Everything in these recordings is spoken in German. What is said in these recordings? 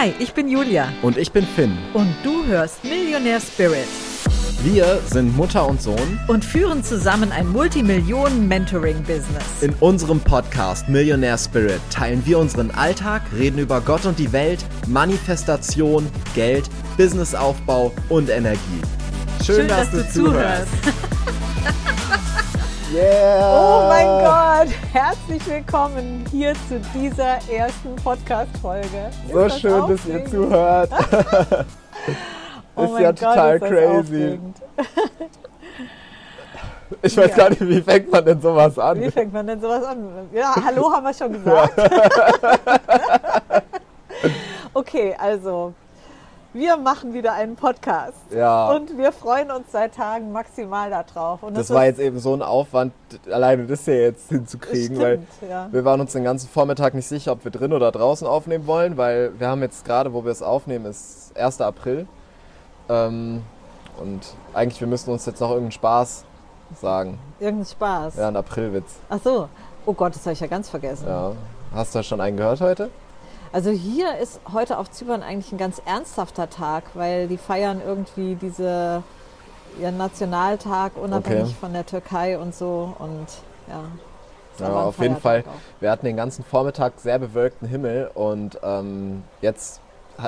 Hi, ich bin Julia. Und ich bin Finn. Und du hörst Millionär Spirit. Wir sind Mutter und Sohn und führen zusammen ein Multimillionen-Mentoring-Business. In unserem Podcast Millionär Spirit teilen wir unseren Alltag, reden über Gott und die Welt, Manifestation, Geld, Businessaufbau und Energie. Schön, Schön dass, dass, du, zuhörst. yeah! Oh mein Gott! Herzlich willkommen hier zu dieser ersten Podcast-Folge. So schön, dass ihr zuhört. Oh ist ja total Gott, ist crazy. Ich weiß ja. gar nicht, wie fängt man denn sowas an? Wie fängt man denn sowas an? Ja, hallo haben wir schon gesagt. okay, also wir machen wieder einen Podcast. Ja. Und wir freuen uns seit Tagen maximal darauf. Und das, das war jetzt eben so ein Aufwand, alleine das hier jetzt hinzukriegen, stimmt, weil ja. wir waren uns den ganzen Vormittag nicht sicher, ob wir drin oder draußen aufnehmen wollen, weil wir haben jetzt gerade, wo wir es aufnehmen, ist 1. April. Ähm, und eigentlich, wir müssen uns jetzt noch irgendeinen Spaß sagen. Irgendeinen Spaß? Ja, einen Aprilwitz. Ach so. Oh Gott, das habe ich ja ganz vergessen. Ja. Hast du schon einen gehört heute? Also hier ist heute auf Zypern eigentlich ein ganz ernsthafter Tag, weil die feiern irgendwie diese ihren Nationaltag unabhängig okay. von der Türkei und so und ja. Ja, auf jeden Fall. Auch. Wir hatten den ganzen Vormittag sehr bewölkten Himmel und ähm, jetzt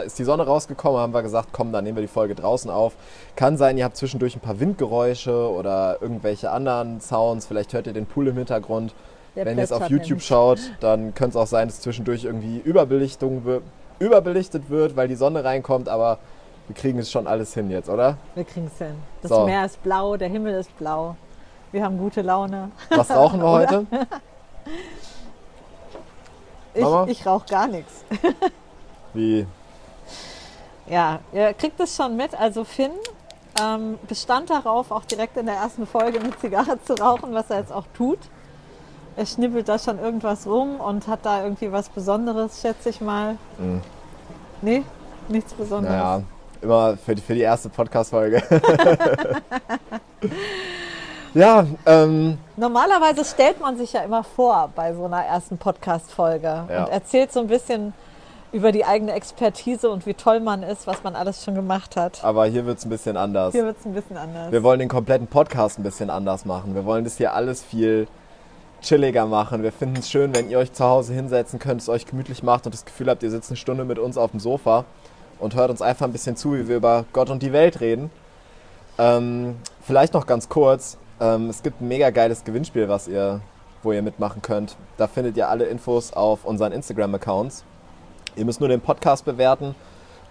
ist die Sonne rausgekommen, haben wir gesagt, komm, dann nehmen wir die Folge draußen auf. Kann sein, ihr habt zwischendurch ein paar Windgeräusche oder irgendwelche anderen Sounds. Vielleicht hört ihr den Pool im Hintergrund. Der Wenn ihr es auf YouTube nämlich. schaut, dann könnte es auch sein, dass zwischendurch irgendwie Überbelichtung überbelichtet wird, weil die Sonne reinkommt, aber wir kriegen es schon alles hin jetzt, oder? Wir kriegen es hin. Das so. Meer ist blau, der Himmel ist blau. Wir haben gute Laune. Was rauchen wir heute? ich, ich rauche gar nichts. Wie? Ja, ihr kriegt es schon mit. Also Finn ähm, bestand darauf, auch direkt in der ersten Folge eine Zigarre zu rauchen, was er jetzt auch tut. Er schnippelt da schon irgendwas rum und hat da irgendwie was Besonderes, schätze ich mal. Mhm. Nee, nichts Besonderes. Ja, immer für die, für die erste Podcast-Folge. ja, ähm. Normalerweise stellt man sich ja immer vor bei so einer ersten Podcast-Folge ja. und erzählt so ein bisschen über die eigene Expertise und wie toll man ist, was man alles schon gemacht hat. Aber hier wird es ein bisschen anders. Hier wird es ein bisschen anders. Wir wollen den kompletten Podcast ein bisschen anders machen. Wir wollen das hier alles viel chilliger machen. Wir finden es schön, wenn ihr euch zu Hause hinsetzen könnt, es euch gemütlich macht und das Gefühl habt, ihr sitzt eine Stunde mit uns auf dem Sofa und hört uns einfach ein bisschen zu, wie wir über Gott und die Welt reden. Ähm, vielleicht noch ganz kurz. Ähm, es gibt ein mega geiles Gewinnspiel, was ihr, wo ihr mitmachen könnt. Da findet ihr alle Infos auf unseren Instagram-Accounts. Ihr müsst nur den Podcast bewerten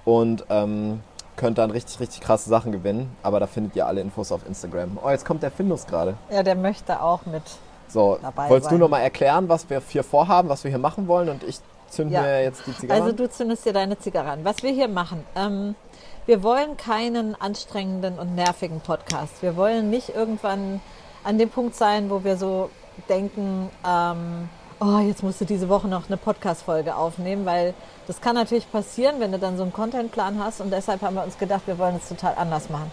und ähm, könnt dann richtig, richtig krasse Sachen gewinnen. Aber da findet ihr alle Infos auf Instagram. Oh, jetzt kommt der Findus gerade. Ja, der möchte auch mit. So, wolltest sein. du noch mal erklären, was wir hier vorhaben, was wir hier machen wollen? Und ich zünde ja. mir jetzt die Zigarre Also du zündest dir deine Zigarre an. Was wir hier machen, ähm, wir wollen keinen anstrengenden und nervigen Podcast. Wir wollen nicht irgendwann an dem Punkt sein, wo wir so denken, ähm, oh, jetzt musst du diese Woche noch eine Podcast-Folge aufnehmen, weil das kann natürlich passieren, wenn du dann so einen Contentplan hast und deshalb haben wir uns gedacht, wir wollen es total anders machen.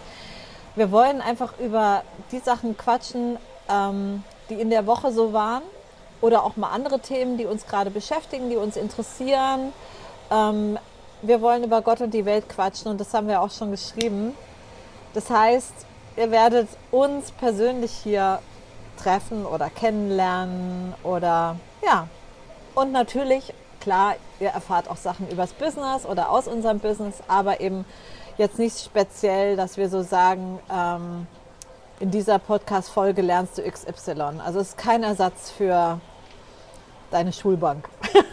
Wir wollen einfach über die Sachen quatschen, ähm, die in der Woche so waren oder auch mal andere Themen, die uns gerade beschäftigen, die uns interessieren. Ähm, wir wollen über Gott und die Welt quatschen und das haben wir auch schon geschrieben. Das heißt, ihr werdet uns persönlich hier treffen oder kennenlernen oder ja. Und natürlich, klar, ihr erfahrt auch Sachen übers Business oder aus unserem Business, aber eben jetzt nicht speziell, dass wir so sagen, ähm, in dieser Podcast-Folge lernst du XY. Also es ist kein Ersatz für deine Schulbank.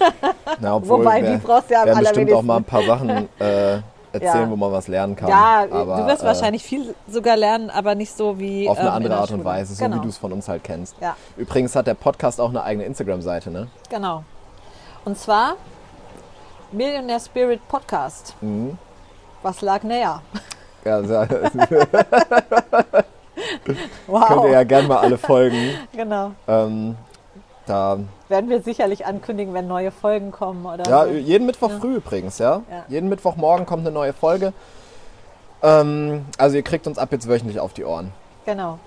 Na, obwohl, Wobei, die brauchst du ja am bestimmt auch mal ein paar Sachen äh, erzählen, ja. wo man was lernen kann. Ja, aber, du wirst äh, wahrscheinlich viel sogar lernen, aber nicht so wie. Auf eine ähm, andere Art und Weise, so genau. wie du es von uns halt kennst. Ja. Übrigens hat der Podcast auch eine eigene Instagram-Seite, ne? Genau. Und zwar Millionaire Spirit Podcast. Mhm. Was lag näher? Ja, wow. Könnt ihr ja gerne mal alle folgen. Genau. Ähm, da werden wir sicherlich ankündigen, wenn neue Folgen kommen. Oder ja, so. jeden Mittwoch ja. früh übrigens, ja? ja. Jeden Mittwochmorgen kommt eine neue Folge. Ähm, also ihr kriegt uns ab jetzt wöchentlich auf die Ohren. Genau,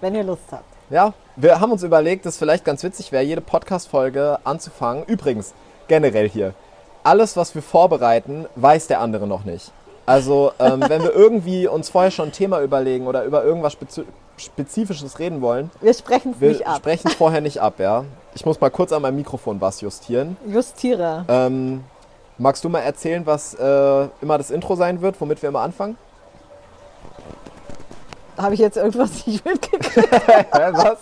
wenn ihr Lust habt. Ja, wir haben uns überlegt, dass vielleicht ganz witzig wäre, jede Podcast-Folge anzufangen. Übrigens, generell hier. alles, was wir vorbereiten, weiß der andere noch nicht. Also, ähm, wenn wir irgendwie uns vorher schon ein Thema überlegen oder über irgendwas Spezi Spezifisches reden wollen, Wir sprechen es wir nicht ab. sprechen es vorher nicht ab, ja. Ich muss mal kurz an meinem Mikrofon was justieren. Justiere. Ähm, magst du mal erzählen, was äh, immer das Intro sein wird, womit wir immer anfangen? Habe ich jetzt irgendwas nicht mitgekriegt? Was?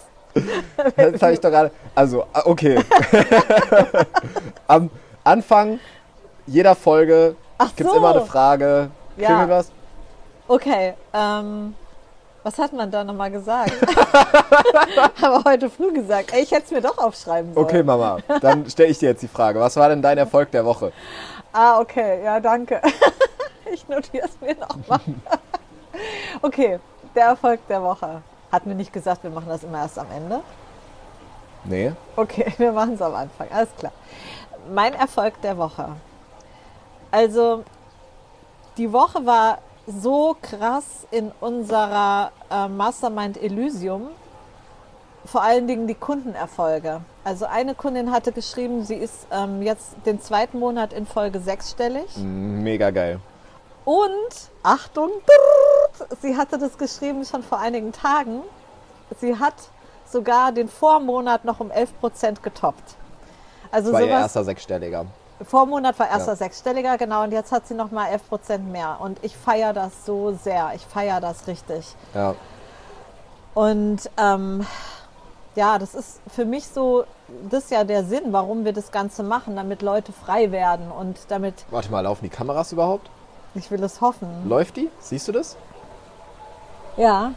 Das habe ich doch gerade. Also, ah, okay. Am Anfang jeder Folge Ach gibt es so. immer eine Frage. Ja. Klingelt was? Okay, ähm, was hat man da nochmal gesagt? Aber heute früh gesagt. Ey, ich hätte es mir doch aufschreiben sollen. Okay, Mama, dann stelle ich dir jetzt die Frage. Was war denn dein Erfolg der Woche? Ah, okay, ja, danke. ich notiere es mir nochmal. okay, der Erfolg der Woche. Hat mir nicht gesagt, wir machen das immer erst am Ende. Nee. Okay, wir machen es am Anfang. Alles klar. Mein Erfolg der Woche. Also, die Woche war so krass in unserer äh, Mastermind Elysium. Vor allen Dingen die Kundenerfolge. Also eine Kundin hatte geschrieben, sie ist ähm, jetzt den zweiten Monat in Folge sechsstellig. Mm, Mega geil. Und, Achtung, sie hatte das geschrieben schon vor einigen Tagen. Sie hat sogar den Vormonat noch um 11 Prozent getoppt. Also Das war ihr sowas, erster Sechsstelliger. Vormonat war erster Ja. Sechsstelliger, genau, und jetzt hat sie noch mal 11 Prozent mehr. Und ich feiere das so sehr. Ich feiere das richtig. Ja. Und ähm, ja, das ist für mich so, das ist ja der Sinn, warum wir das Ganze machen, damit Leute frei werden und damit, Warte mal, laufen die Kameras überhaupt? ich will es hoffen. Läuft die? Siehst du das? Ja,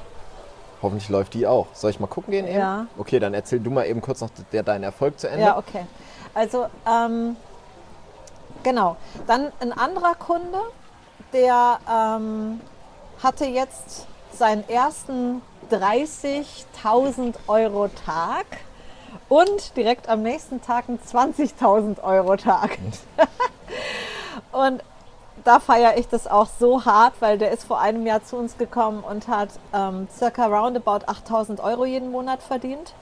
Hoffentlich läuft die auch. Soll ich mal gucken gehen eben? Ja. Okay, dann erzähl du mal eben kurz noch der, deinen Erfolg zu Ende. Ja, okay. Also, ähm, genau. Dann ein anderer Kunde, der ähm, hatte jetzt seinen ersten 30.000 Euro Tag und direkt am nächsten Tag einen 20.000 Euro Tag. und da feiere ich das auch so hart, weil der ist vor einem Jahr zu uns gekommen und hat ähm, circa roundabout 8000 Euro jeden Monat verdient.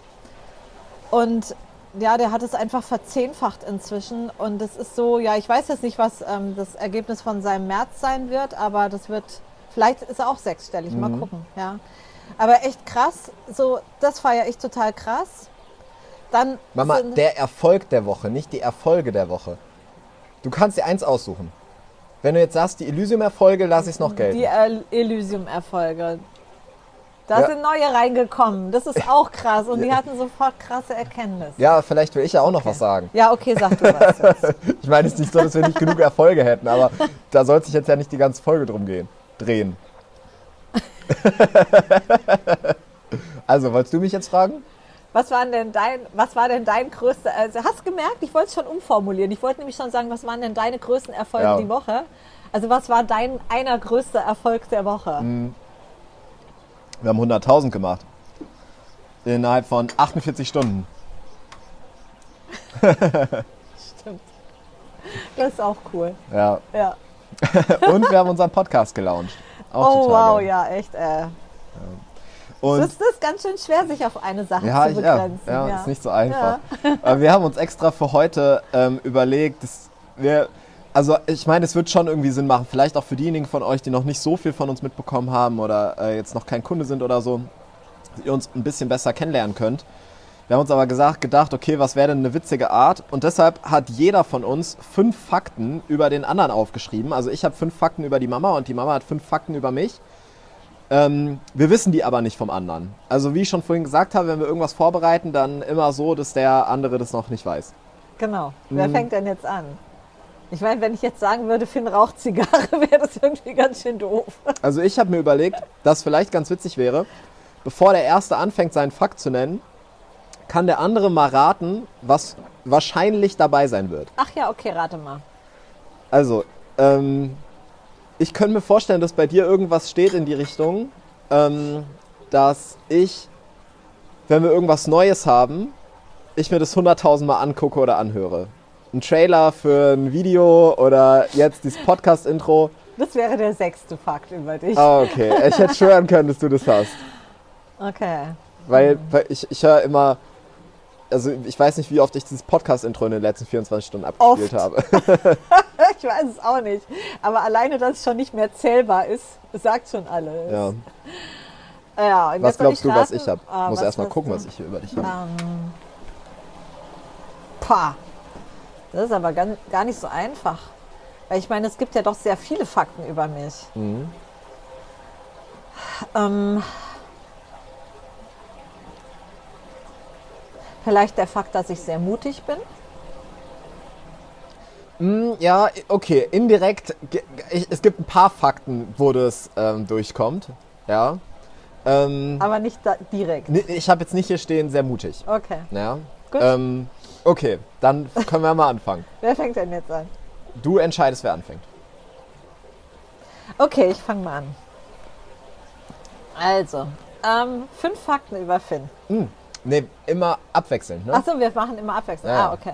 Und ja, der hat es einfach verzehnfacht inzwischen. Und es ist so, ja, ich weiß jetzt nicht, was ähm, das Ergebnis von seinem März sein wird, aber das wird, vielleicht ist er auch sechsstellig, mal gucken, ja. Aber echt krass, so, das feiere ich total krass. Dann Mama, der Erfolg der Woche, nicht die Erfolge der Woche. Du kannst dir eins aussuchen. Wenn du jetzt sagst, die Elysium-Erfolge, lasse ich es noch gelten. Die El- Elysium-Erfolge. Da Ja. sind neue reingekommen. Das ist auch krass. Und die hatten sofort krasse Erkenntnisse. Ja, vielleicht will ich ja auch noch was sagen. Ja, okay, sag du was jetzt. Ich meine, es ist nicht so, dass wir nicht genug Erfolge hätten, aber da soll sich jetzt ja nicht die ganze Folge drum gehen. Drehen. also, wolltest du mich jetzt fragen? Was war denn dein, was war denn dein größter, also hast du gemerkt, ich wollte es schon umformulieren. Ich wollte nämlich schon sagen, was waren denn deine größten Erfolge Ja. die Woche? Also was war dein einer größter Erfolg der Woche? Mhm. Wir haben 100.000 gemacht. Innerhalb von 48 Stunden. Stimmt. Das ist auch cool. Ja. Ja. Und wir haben unseren Podcast gelauncht. Auch Oh wow, geil. ja, echt. Äh. Und das ist ganz schön schwer, sich auf eine Sache Ja, zu ich, ja, begrenzen. ja, ist nicht so einfach. Aber wir haben uns extra für heute ähm, überlegt, dass wir, also ich meine, es wird schon irgendwie Sinn machen, vielleicht auch für diejenigen von euch, die noch nicht so viel von uns mitbekommen haben oder äh, jetzt noch kein Kunde sind oder so, dass ihr uns ein bisschen besser kennenlernen könnt. Wir haben uns aber gesagt, gedacht, okay, was wäre denn eine witzige Art? Und deshalb hat jeder von uns fünf Fakten über den anderen aufgeschrieben. Also ich habe fünf Fakten über die Mama und die Mama hat fünf Fakten über mich. Ähm, wir wissen die aber nicht vom anderen. Also wie ich schon vorhin gesagt habe, wenn wir irgendwas vorbereiten, dann immer so, dass der andere das noch nicht weiß. Genau. Wer Mhm. fängt denn jetzt an? Ich meine, wenn ich jetzt sagen würde, Finn raucht Zigarre, wäre das irgendwie ganz schön doof. Also ich habe mir überlegt, dass vielleicht ganz witzig wäre, bevor der Erste anfängt, seinen Fakt zu nennen, kann der andere mal raten, was wahrscheinlich dabei sein wird. Ach ja, okay, rate mal. Also, ähm, ich könnte mir vorstellen, dass bei dir irgendwas steht in die Richtung, ähm, dass ich, wenn wir irgendwas Neues haben, ich mir das 100.000 Mal angucke oder anhöre. Ein Trailer für ein Video oder jetzt dieses Podcast-Intro. Das wäre der sechste Fakt über dich. Ah, okay. Ich hätte schwören können, dass du das hast. Okay. Weil, weil ich, ich höre immer also ich weiß nicht, wie oft ich dieses Podcast-Intro in den letzten 24 Stunden abgespielt Oft. habe. Ich weiß es auch nicht. Aber alleine, dass es schon nicht mehr zählbar ist, sagt schon alles. Ja. Ja, Was glaubst du, was raten? ich habe? Ah, Muss was erst mal hast gucken, was ich hier über dich habe. Ähm, pah. Das ist aber gar, nicht so einfach. Weil ich meine, es gibt ja doch sehr viele Fakten über mich. Mhm. Ähm, vielleicht der Fakt, dass ich sehr mutig bin. Mm, Ja, okay, indirekt. Es gibt ein paar Fakten, wo das ähm, durchkommt. Ja. Ähm, Aber nicht direkt. ich habe jetzt nicht hier stehen, sehr mutig. Okay. Ja. Gut. Okay, dann können wir mal anfangen. Wer fängt denn jetzt an? Du entscheidest, wer anfängt. Okay, ich fange mal an. Also, ähm, fünf Fakten über Finn. Nee, immer abwechselnd, ne? Achso, wir machen immer abwechselnd. Ja. Ah, okay.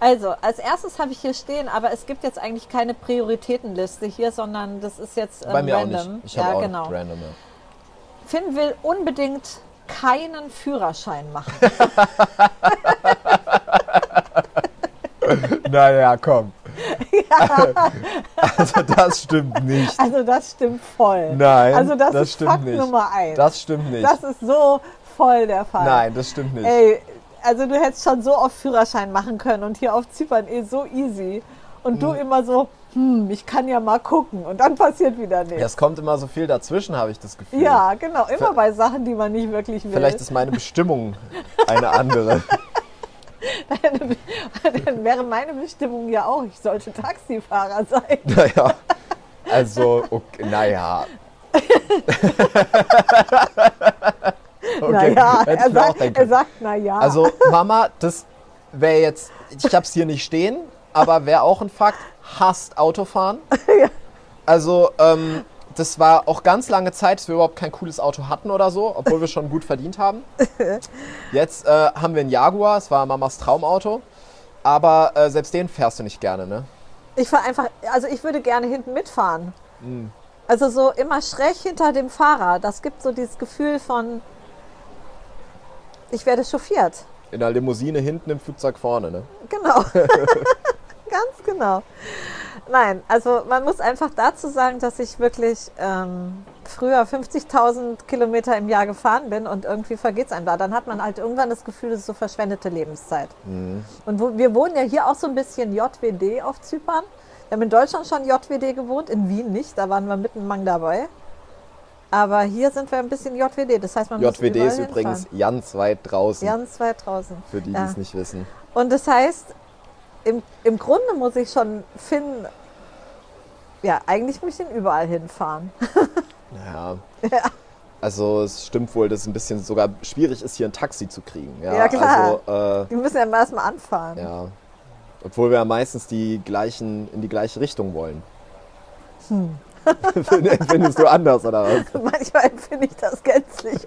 Also, als erstes habe ich hier stehen, aber es gibt jetzt eigentlich keine Prioritätenliste hier, sondern das ist jetzt ähm, Bei mir random. auch nicht. Ich habe ja, auch genau. random. Ja. Finn will unbedingt keinen Führerschein machen. Naja, komm. also das stimmt nicht. Also das stimmt voll. Nein, also das, das ist stimmt Fakt nicht. Nummer eins. Das stimmt nicht. Das ist so voll der Fall. Nein, das stimmt nicht. Ey, also du hättest schon so oft Führerschein machen können und hier auf Zypern eh so easy. Und du Hm. immer so, hm, ich kann ja mal gucken und dann passiert wieder nichts. Es kommt immer so viel dazwischen, habe ich das Gefühl. Ja, genau, immer Ver- bei Sachen, die man nicht wirklich will. Vielleicht ist meine Bestimmung eine andere. dann wäre meine Bestimmung ja auch, ich sollte Taxifahrer sein. naja. Also, okay, naja. okay, naja, er sagt, er sagt, naja. Also, Mama, das wäre jetzt, ich habe es hier nicht stehen, aber wäre auch ein Fakt, hasst Autofahren. Also, ähm, das war auch ganz lange Zeit, dass wir überhaupt kein cooles Auto hatten oder so, obwohl wir schon gut verdient haben. Jetzt äh, haben wir einen Jaguar, es war Mamas Traumauto. Aber äh, selbst den fährst du nicht gerne, ne? Ich fahre einfach, also ich würde gerne hinten mitfahren. Hm. Also so immer schräg hinter dem Fahrer. Das gibt so dieses Gefühl von, ich werde chauffiert. In der Limousine hinten im Flugzeug vorne, ne? Genau. Ganz genau. Nein, also man muss einfach dazu sagen, dass ich wirklich ähm, früher 50.000 Kilometer im Jahr gefahren bin und irgendwie vergeht es einem da. Dann hat man halt irgendwann das Gefühl, das ist so verschwendete Lebenszeit. Und wo, wir wohnen ja hier auch so ein bisschen JWD auf Zypern. Wir haben in Deutschland schon JWD gewohnt, in Wien nicht, da waren wir mitten Mang dabei. Aber hier sind wir ein bisschen JWD, das heißt, man muss JWD ist übrigens ganz weit draußen, ganz weit draußen. für die, die Ja. es nicht wissen. Und das heißt, im, im Grunde muss ich schon finden, ja, eigentlich muss ich ihn überall hinfahren. Naja. Ja. Also es stimmt wohl, dass es ein bisschen sogar schwierig ist, hier ein Taxi zu kriegen. Ja, Ja, klar. Also, äh, Die müssen ja erstmal anfahren. ja. Obwohl wir ja meistens die gleichen, in die gleiche Richtung wollen. Hm. Find- Findest du anders, oder was? Manchmal empfinde ich das gänzlich.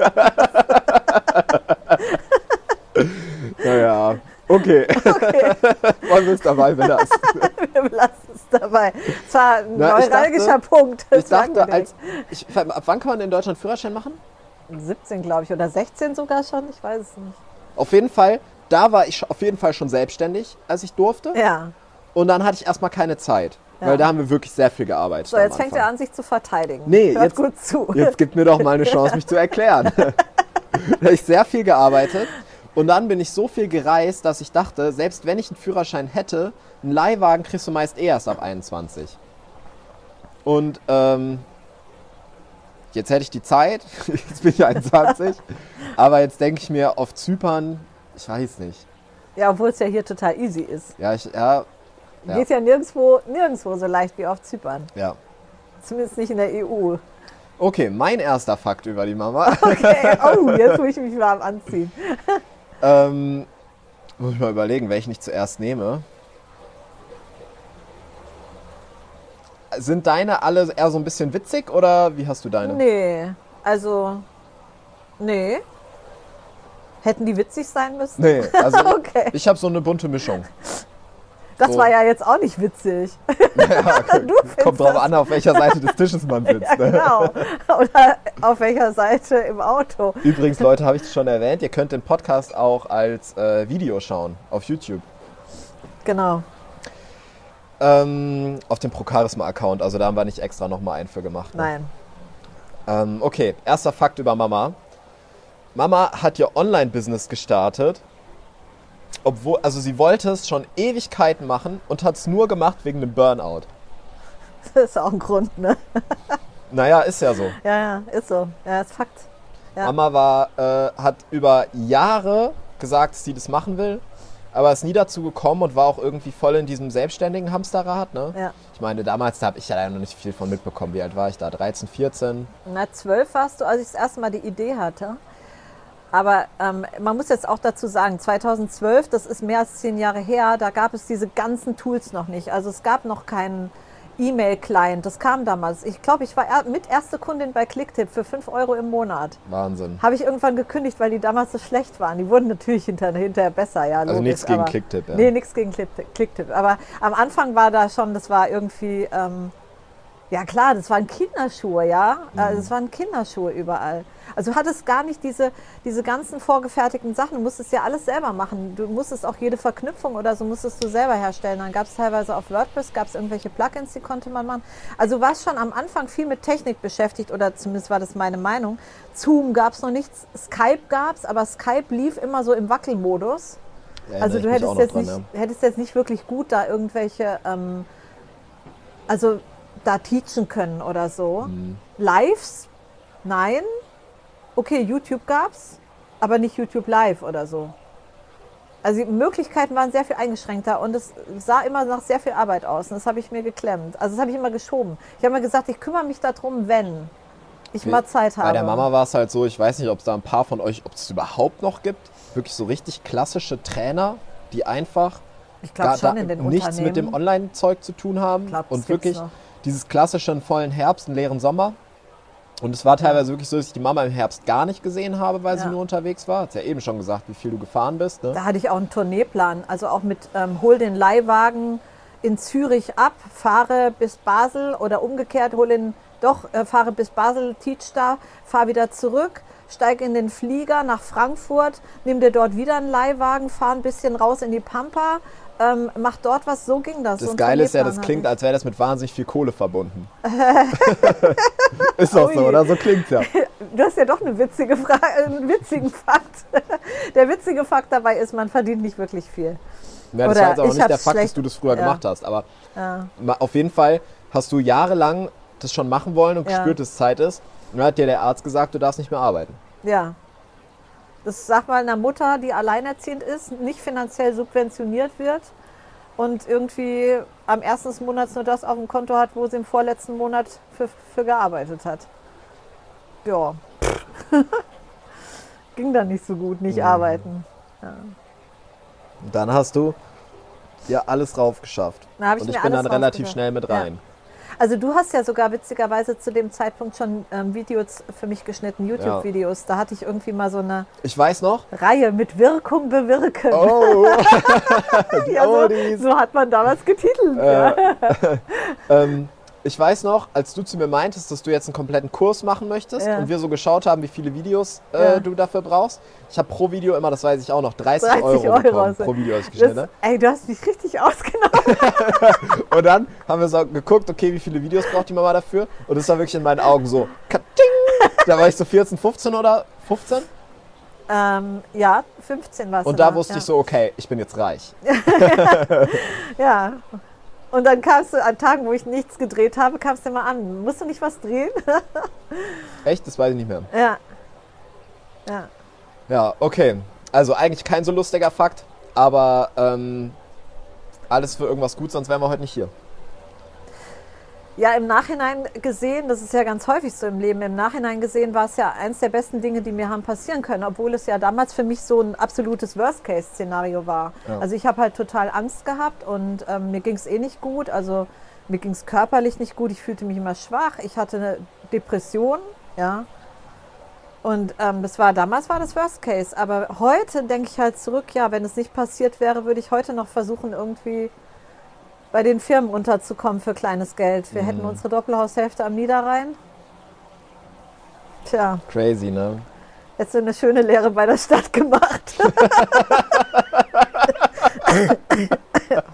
Naja. Okay. Wollen wir es dabei belassen? Wir belassen es dabei. Es war ein Na, neuralgischer dachte- Punkt. Ich Das dachte, als. Ich, ab wann kann man in Deutschland Führerschein machen? 17, glaube ich, oder 16 sogar schon, ich weiß es nicht. Auf jeden Fall, da war ich auf jeden Fall schon selbstständig, als ich durfte. Ja. Und dann hatte ich erstmal keine Zeit. Ja. Weil da haben wir wirklich sehr viel gearbeitet. So, jetzt fängt er an, sich zu verteidigen. Nee, Hört jetzt- gut zu. Jetzt gib mir doch mal eine Chance, mich zu erklären. da habe ich sehr viel gearbeitet und dann bin ich so viel gereist, dass ich dachte, selbst wenn ich einen Führerschein hätte, einen Leihwagen kriegst du meist eh erst ab 21. Und ähm, jetzt hätte ich die Zeit, jetzt bin ich 21, aber jetzt denke ich mir, auf Zypern, ich weiß nicht. Ja, obwohl es ja hier total easy ist. Ja, ich, ja, Ja. Geht ja nirgendwo, nirgendwo so leicht wie auf Zypern. ja. Zumindest nicht in der EU. Okay, mein erster Fakt über die Mama. Okay, oh, jetzt muss ich mich warm anziehen. Ähm, muss ich mal überlegen, welchen ich zuerst nehme. Sind deine alle eher so ein bisschen witzig oder wie hast du deine? Nee, also, nee. Hätten die witzig sein müssen? Nee, also Okay. ich habe so eine bunte Mischung. Das so, war ja jetzt auch nicht witzig. ja, kommt drauf das- an, auf welcher Seite des Tisches man sitzt. Ja, ne? genau. Oder auf welcher Seite im Auto. Übrigens, Leute, habe ich es schon erwähnt, ihr könnt den Podcast auch als äh, Video schauen auf YouTube. Genau. Ähm, auf dem Procharisma-Account, also da haben wir nicht extra nochmal einen für gemacht. Ne? Nein. Ähm, okay, erster Fakt über Mama. Mama hat ihr Online-Business gestartet, obwohl, also sie wollte es schon Ewigkeiten machen und hat es nur gemacht wegen einem Burnout. Das ist auch ein Grund, ne? Naja, ist ja so. Ja, ja, ist so. Ja, ist Fakt. Ja. Mama war, äh, hat über Jahre gesagt, dass sie das machen will, aber ist nie dazu gekommen und war auch irgendwie voll in diesem selbstständigen Hamsterrad. Ne? Ja. Ich meine, damals, da habe ich ja leider noch nicht viel von mitbekommen. Wie alt war ich da? 13, 14? Na, zwölf warst du, als ich das erste Mal die Idee hatte. Aber ähm, man muss jetzt auch dazu sagen, 2012, das ist mehr als zehn Jahre her, da gab es diese ganzen Tools noch nicht. Also es gab noch keinen E-Mail-Client, das kam damals. Ich glaube, ich war mit erste Kundin bei Clicktip für 5 Euro im Monat. Wahnsinn. Habe ich irgendwann gekündigt, weil die damals so schlecht waren. Die wurden natürlich hinter, hinterher besser, ja. Also logisch, nichts gegen Clicktip, ja. Nee, nichts gegen Clicktip. Aber am Anfang war da schon, das war irgendwie, ähm, ja klar, das waren Kinderschuhe, ja. Mhm. Also es waren Kinderschuhe überall. Also du hattest gar nicht diese, diese ganzen vorgefertigten Sachen. Du musstest ja alles selber machen. Du musstest auch jede Verknüpfung oder so musstest du selber herstellen. Dann gab es teilweise auf WordPress, gab es irgendwelche Plugins, die konnte man machen. Also du warst schon am Anfang viel mit Technik beschäftigt oder zumindest war das meine Meinung. Zoom gab es noch nichts, Skype gab es, aber Skype lief immer so im Wackelmodus. Erinnere Also du hättest jetzt, dran, nicht, hättest jetzt nicht wirklich gut da irgendwelche, ähm, also da teachen können oder so. Mhm. Lives? Nein. Okay, YouTube gab's, aber nicht YouTube Live oder so. Also die Möglichkeiten waren sehr viel eingeschränkter und es sah immer nach sehr viel Arbeit aus. Und das habe ich mir geklemmt. Also das habe ich immer geschoben. Ich habe mir gesagt, ich kümmere mich darum, wenn ich mal Zeit habe. Bei der Mama war es halt so, ich weiß nicht, ob es da ein paar von euch, ob es überhaupt noch gibt, wirklich so richtig klassische Trainer, die einfach in den nichts mit dem Online-Zeug zu tun haben glaub, und wirklich noch. Dieses klassische einen vollen Herbst, einen leeren Sommer. Und es war teilweise wirklich so, dass ich die Mama im Herbst gar nicht gesehen habe, weil sie Ja. nur unterwegs war. Hat ja eben schon gesagt, wie viel du gefahren bist. Ne? Da hatte ich auch einen Tourneeplan, also auch mit ähm, hol den Leihwagen in Zürich ab, fahre bis Basel oder umgekehrt, hol den doch, äh, fahre bis Basel, teach da, fahr wieder zurück, steig in den Flieger nach Frankfurt, nimm dir dort wieder einen Leihwagen, fahr ein bisschen raus in die Pampa, ähm, mach dort was, so ging das. Das Geile ist ja, das klingt, als wäre das mit wahnsinnig viel Kohle verbunden. ist doch so, oder? So klingt's ja. Du hast ja doch eine witzige Frage, einen witzigen Fakt. Der witzige Fakt dabei ist, man verdient nicht wirklich viel. Ja, das Oder war jetzt auch ich nicht der Fakt, dass du das früher ja. gemacht hast. Aber Ja. auf jeden Fall hast du jahrelang das schon machen wollen und Ja. gespürt, dass es Zeit ist. Und dann hat dir der Arzt gesagt, du darfst nicht mehr arbeiten. Ja. Das sag mal einer Mutter, die alleinerziehend ist, nicht finanziell subventioniert wird und irgendwie am ersten des Monats nur das auf dem Konto hat, wo sie im vorletzten Monat für, für gearbeitet hat. Ja. Ging dann nicht so gut, nicht Mhm. arbeiten. Und dann hast du dir alles drauf geschafft. Ich und ich mir bin dann relativ schnell mit Ja. Also du hast ja sogar witzigerweise zu dem Zeitpunkt schon ähm, Videos für mich geschnitten, YouTube-Videos. Da hatte ich irgendwie mal so eine Ich weiß noch. Reihe mit Wirkung bewirken. Oh, ja, so, Oldies. so hat man damals getitelt. ja. ähm, ich weiß noch, als du zu mir meintest, dass du jetzt einen kompletten Kurs machen möchtest Ja. und wir so geschaut haben, wie viele Videos äh, Ja. du dafür brauchst. Ich habe pro Video immer, das weiß ich auch noch, 30, 30 Euro, Euro bekommen also. pro Video, Das, habe. ey, du hast dich richtig ausgenommen. Und dann haben wir so geguckt, okay, wie viele Videos braucht die Mama dafür? Und es war wirklich in meinen Augen so, kating! Da war ich so 14, 15 oder 15. ähm, ja, 15 war es. Und da wusste ich so, okay, ich bin jetzt reich. Ja. Und dann kamst du an Tagen, wo ich nichts gedreht habe, kamst du immer an. Musst du nicht was drehen? Echt? Das weiß ich nicht mehr. ja. Ja. Ja, okay. Also eigentlich kein so lustiger Fakt, aber ähm, alles für irgendwas gut, sonst wären wir heute nicht hier. Ja, im Nachhinein gesehen, das ist ja ganz häufig so im Leben, im Nachhinein gesehen war es ja eins der besten Dinge, die mir haben passieren können, obwohl es ja damals für mich so ein absolutes Worst-Case-Szenario war. Ja. Also ich habe halt total Angst gehabt und ähm, mir ging es eh nicht gut, also mir ging es körperlich nicht gut, ich fühlte mich immer schwach, ich hatte eine Depression, ja. Und ähm, das war damals war das Worst Case, aber heute denke ich halt zurück, ja, wenn es nicht passiert wäre, würde ich heute noch versuchen irgendwie bei den Firmen unterzukommen für kleines Geld. Wir hätten unsere Doppelhaushälfte am Niederrhein. Tja, Crazy, ne? jetzt eine schöne Lehre bei der Stadt gemacht.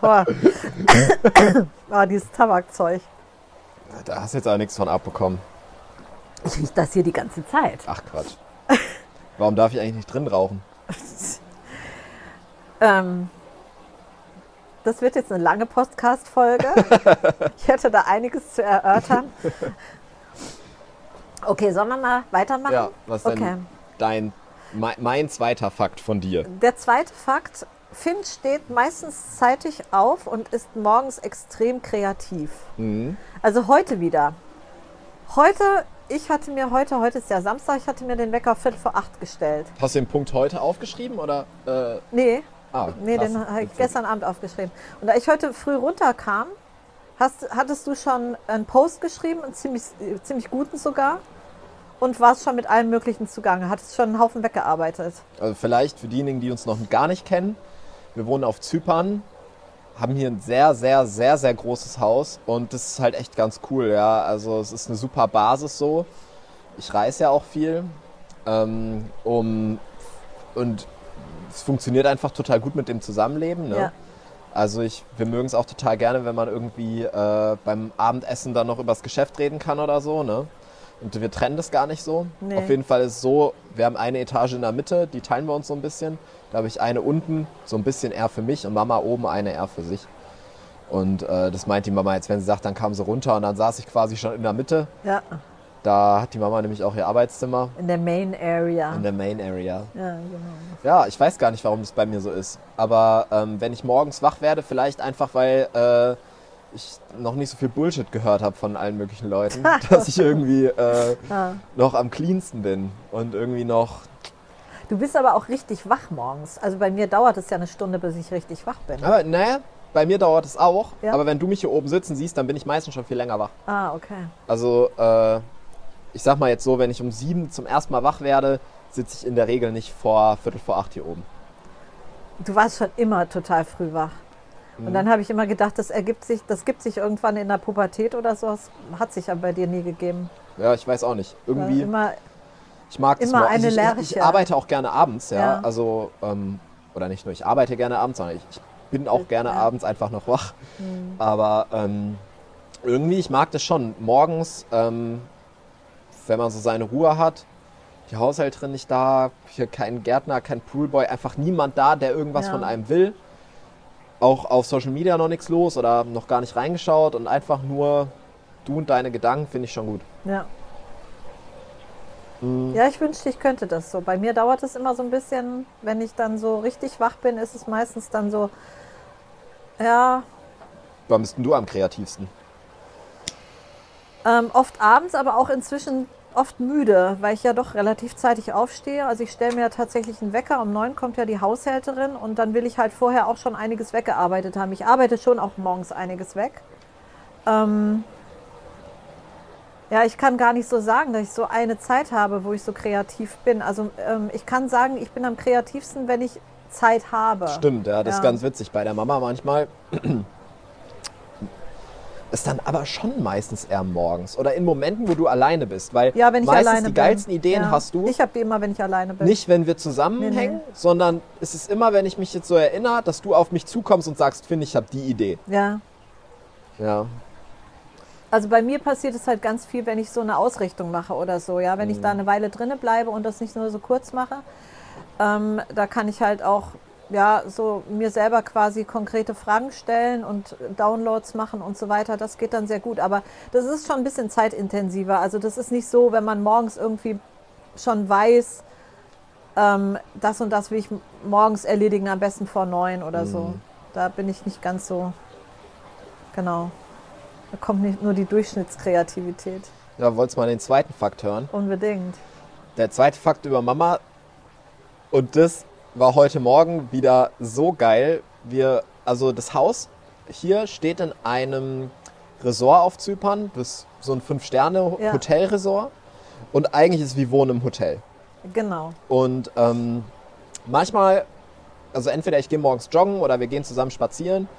Boah. oh, dieses Tabakzeug. Da hast du jetzt auch nichts von abbekommen. Ich rieche das hier die ganze Zeit. Ach Quatsch. Warum darf ich eigentlich nicht drin rauchen? Ähm, das wird jetzt eine lange Podcast-Folge. ich hätte da einiges zu erörtern. Okay, sollen wir mal weitermachen? Ja, was ist Okay. denn dein, mein, mein zweiter Fakt von dir? Der zweite Fakt, Finn steht meistens zeitig auf und ist morgens extrem kreativ. Mhm. Also heute wieder. Heute, ich hatte mir heute, heute ist ja Samstag, ich hatte mir den Wecker viertel vor acht gestellt. Hast du den Punkt heute aufgeschrieben oder? Äh, Nee, ah, nee, krass. den habe ich gestern Abend aufgeschrieben. Und da ich heute früh runterkam, hast, hattest du schon einen Post geschrieben, einen ziemlich, äh, ziemlich guten sogar. Und warst schon mit allem Möglichen zugange. Hattest schon einen Haufen weggearbeitet. Also vielleicht für diejenigen, die uns noch gar nicht kennen. Wir wohnen auf Zypern, haben hier ein sehr, sehr, sehr, sehr großes Haus und das ist halt echt ganz cool, ja. Also es ist eine super Basis so. Ich reise ja auch viel. Ähm, um, und es funktioniert einfach total gut mit dem Zusammenleben. Ne? Ja. Also ich, wir mögen es auch total gerne, wenn man irgendwie äh, beim Abendessen dann noch übers Geschäft reden kann oder so. Ne? Und wir trennen das gar nicht so. Nee. Auf jeden Fall ist es so, wir haben eine Etage in der Mitte, die teilen wir uns so ein bisschen. Da habe ich eine unten, so ein bisschen eher für mich und Mama oben eine eher für sich. Und äh, das meint die Mama jetzt, wenn sie sagt, dann kam sie runter und dann saß ich quasi schon in der Mitte. Ja, Da hat die Mama nämlich auch ihr Arbeitszimmer in der Main Area. in der Main Area. ja, genau. Ja, ich weiß gar nicht, warum das bei mir so ist. Aber ähm, wenn ich morgens wach werde, vielleicht einfach, weil äh, ich noch nicht so viel Bullshit gehört habe von allen möglichen Leuten, dass ich irgendwie äh, Ja. noch am cleansten bin und irgendwie noch. Du bist aber auch richtig wach morgens. Also bei mir dauert es ja eine Stunde, bis ich richtig wach bin. Aber naja, bei mir dauert es auch. Ja. Aber wenn du mich hier oben sitzen siehst, dann bin ich meistens schon viel länger wach. Ah, okay. Also äh, ich sag mal jetzt so, wenn ich um sieben zum ersten Mal wach werde, sitze ich in der Regel nicht vor Viertel vor acht hier oben. Du warst schon immer total früh wach. Und dann habe ich immer gedacht, das ergibt sich, das gibt sich irgendwann in der Pubertät oder so. Das hat sich aber bei dir nie gegeben. Ja, ich weiß auch nicht. Irgendwie. Immer, Ich mag das Immer mal. eine ich, ich, Lerche. ich arbeite auch gerne abends, ja. Ja. Also, ähm, oder nicht nur ich arbeite gerne abends, sondern ich, ich bin auch gerne Ja. Mhm. abends einfach noch wach. Aber ähm, irgendwie, ich mag das schon. Morgens, ähm, wenn man so seine Ruhe hat, die Haushälterin nicht da, hier kein Gärtner, kein Poolboy, einfach niemand da, der irgendwas Ja. von einem will. Auch auf Social Media noch nichts los oder noch gar nicht reingeschaut und einfach nur du und deine Gedanken finde ich schon gut. ja. Mhm. Ja, ich wünschte, ich könnte das so. Bei mir dauert es immer so ein bisschen, wenn ich dann so richtig wach bin, ist es meistens dann so, ja, Wann bist denn du am kreativsten? Ähm, oft abends, aber auch inzwischen oft müde, weil ich ja doch relativ zeitig aufstehe. Also ich stelle mir ja tatsächlich einen Wecker. Um neun kommt ja die Haushälterin und dann will ich halt vorher auch schon einiges weggearbeitet haben. Ich arbeite schon auch morgens einiges weg. Ähm, ja, ich kann gar nicht so sagen, dass ich so eine Zeit habe, wo ich so kreativ bin. Also ähm, ich kann sagen, ich bin am kreativsten, wenn ich Zeit habe. Stimmt, ja, das ist Ja. ganz witzig. Bei der Mama manchmal ist dann aber schon meistens eher morgens oder in Momenten, wo du alleine bist, weil Ja, wenn ich meistens alleine die bin. geilsten Ideen ja. hast du Ich habe die immer, wenn ich alleine bin. nicht, wenn wir zusammenhängen, Nee, nee. sondern es ist immer, wenn ich mich jetzt so erinnere, dass du auf mich zukommst und sagst, finde ich habe die Idee. Ja. Ja, Also bei mir passiert es halt ganz viel, wenn ich so eine Ausrichtung mache oder so. Ja, wenn ich Mhm. da eine Weile drinne bleibe und das nicht nur so kurz mache, ähm, da kann ich halt auch ja so mir selber quasi konkrete Fragen stellen und Downloads machen und so weiter. Das geht dann sehr gut. Aber das ist schon ein bisschen zeitintensiver. Also das ist nicht so, wenn man morgens irgendwie schon weiß, ähm, das und das will ich morgens erledigen, am besten vor neun oder so. Mhm. Da bin ich nicht ganz so genau. Da kommt nicht nur die Durchschnittskreativität. ja wolltest mal den zweiten Fakt hören. Unbedingt. Der zweite Fakt über Mama und das war heute Morgen wieder so geil. Wir, also das Haus hier steht in einem Resort auf Zypern, das ist so ein. Fünf-Sterne-Hotelresort. Und eigentlich ist es wie Wohnen im Hotel. Genau. Und ähm, manchmal, also entweder ich gehe morgens joggen oder wir gehen zusammen spazieren.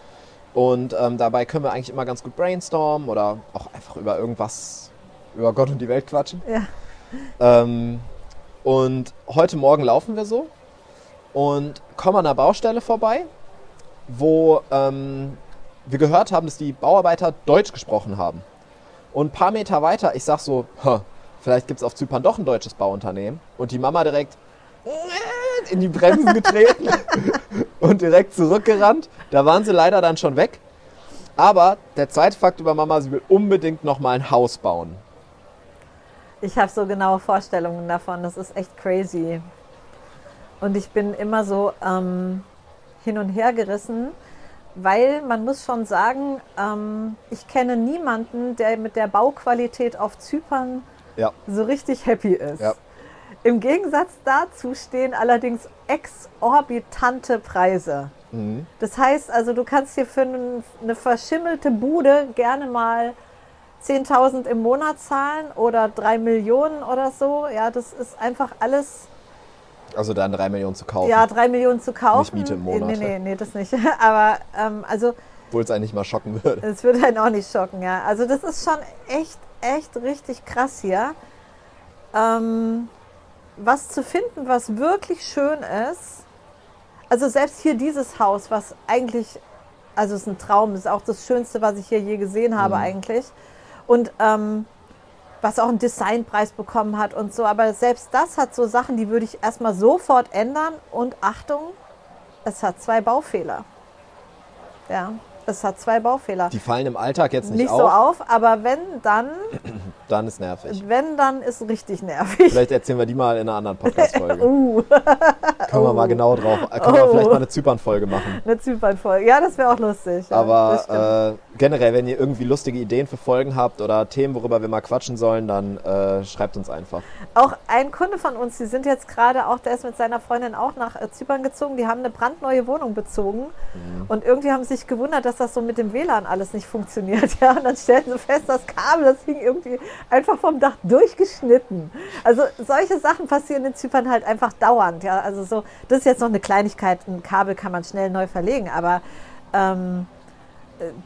Und ähm, dabei können wir eigentlich immer ganz gut brainstormen oder auch einfach über irgendwas, über Gott und die Welt quatschen. Ja. Ähm, und heute Morgen laufen wir so und kommen an einer Baustelle vorbei, wo ähm, wir gehört haben, dass die Bauarbeiter Deutsch gesprochen haben. Und ein paar Meter weiter, ich sag so, "Huh, vielleicht gibt es auf Zypern doch ein deutsches Bauunternehmen. Und die Mama direkt in die Bremsen getreten und direkt zurückgerannt. Da waren sie leider dann schon weg. Aber der zweite Fakt über Mama, sie will unbedingt noch mal ein Haus bauen. Ich habe so genaue Vorstellungen davon. Das ist echt crazy. Und ich bin immer so ähm, hin und her gerissen, weil man muss schon sagen, ähm, ich kenne niemanden, der mit der Bauqualität auf Zypern Ja, so richtig happy ist. Ja. Im Gegensatz dazu stehen allerdings exorbitante Preise. mhm. Das heißt also, du kannst hier für eine verschimmelte Bude gerne mal 10.000 im Monat zahlen oder 3 Millionen oder so. Ja, das ist einfach alles, also dann drei Millionen zu kaufen. ja, 3 Millionen zu kaufen. Nicht Miete im Monat. Nee, nee, nee, das nicht. Aber ähm, also, Obwohl es einen nicht mal schocken würde. es würde einen auch nicht schocken, ja. Also das ist schon echt, echt richtig krass hier. Ähm, was zu finden, was wirklich schön ist. Also selbst hier dieses Haus, was eigentlich, also es ist ein Traum, ist auch das Schönste, was ich hier je gesehen habe Mhm. eigentlich. Und ähm, was auch einen Designpreis bekommen hat und so. Aber selbst das hat so Sachen, die würde ich erstmal sofort ändern. Und Achtung, es hat zwei Baufehler. Ja, es hat zwei Baufehler. Die fallen im Alltag jetzt nicht, Nicht auf, so auf, aber wenn dann, dann ist nervig. wenn dann ist richtig nervig. Vielleicht erzählen wir die mal in einer anderen Podcast-Folge. Uh, Können wir mal genau drauf. Können wir Oh. vielleicht mal eine Zypern-Folge machen. eine Zypern-Folge. Ja, das wäre auch lustig. Ja. Aber äh, generell, wenn ihr irgendwie lustige Ideen für Folgen habt oder Themen, worüber wir mal quatschen sollen, dann äh, schreibt uns einfach. Auch ein Kunde von uns, die sind jetzt gerade auch, der ist mit seiner Freundin auch nach äh, Zypern gezogen. Die haben eine brandneue Wohnung bezogen. Und irgendwie haben sie sich gewundert, dass das so mit dem WLAN alles nicht funktioniert. Ja, und dann stellten sie fest, das Kabel, das hing irgendwie einfach vom Dach durchgeschnitten. Also solche Sachen passieren in Zypern halt einfach dauernd. Ja, also so, das ist jetzt noch eine Kleinigkeit. Ein Kabel kann man schnell neu verlegen, aber ähm, äh,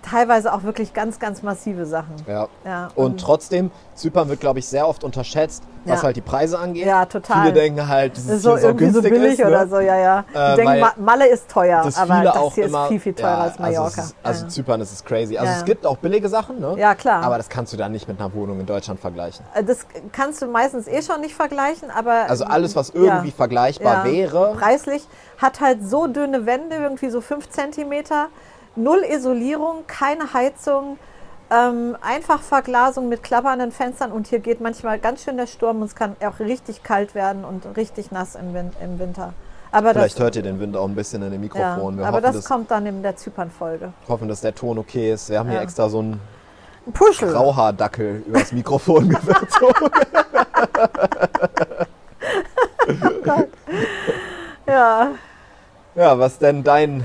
teilweise auch wirklich ganz, ganz massive Sachen. Ja. Ja, Und trotzdem, Zypern wird, glaube ich, sehr oft unterschätzt, was Ja. halt die Preise angeht. Ja, total. Viele denken halt, Das ist so so irgendwie so günstig billig ist. Ne? oder so, ja, ja. Die Äh, denken, Malle ist teuer, Das aber das hier immer, ist viel, viel teurer ja, als Mallorca. Also, ist, also. Zypern ist es crazy. Also es gibt auch billige Sachen, ne? Ja, klar. Aber das kannst du dann nicht mit einer Wohnung in Deutschland vergleichen. Äh, das kannst du meistens eh schon nicht vergleichen, aber Also alles, was irgendwie vergleichbar wäre, preislich, hat halt so dünne Wände, irgendwie so 5 Zentimeter, null Isolierung, keine Heizung, ähm, einfach Verglasung mit klappernden Fenstern und hier geht manchmal ganz schön der Sturm und es kann auch richtig kalt werden und richtig nass im, Win im Winter. Aber vielleicht das, hört ihr den Wind auch ein bisschen in dem ja, Mikrofon. Wir aber hoffen, das dass, kommt dann in der Zypern-Folge. hoffen, dass der Ton okay ist. Wir haben hier Ja. extra so einen Puschel. Grauhaardackel übers Mikrofon gezogen. Ja, ja, was denn dein...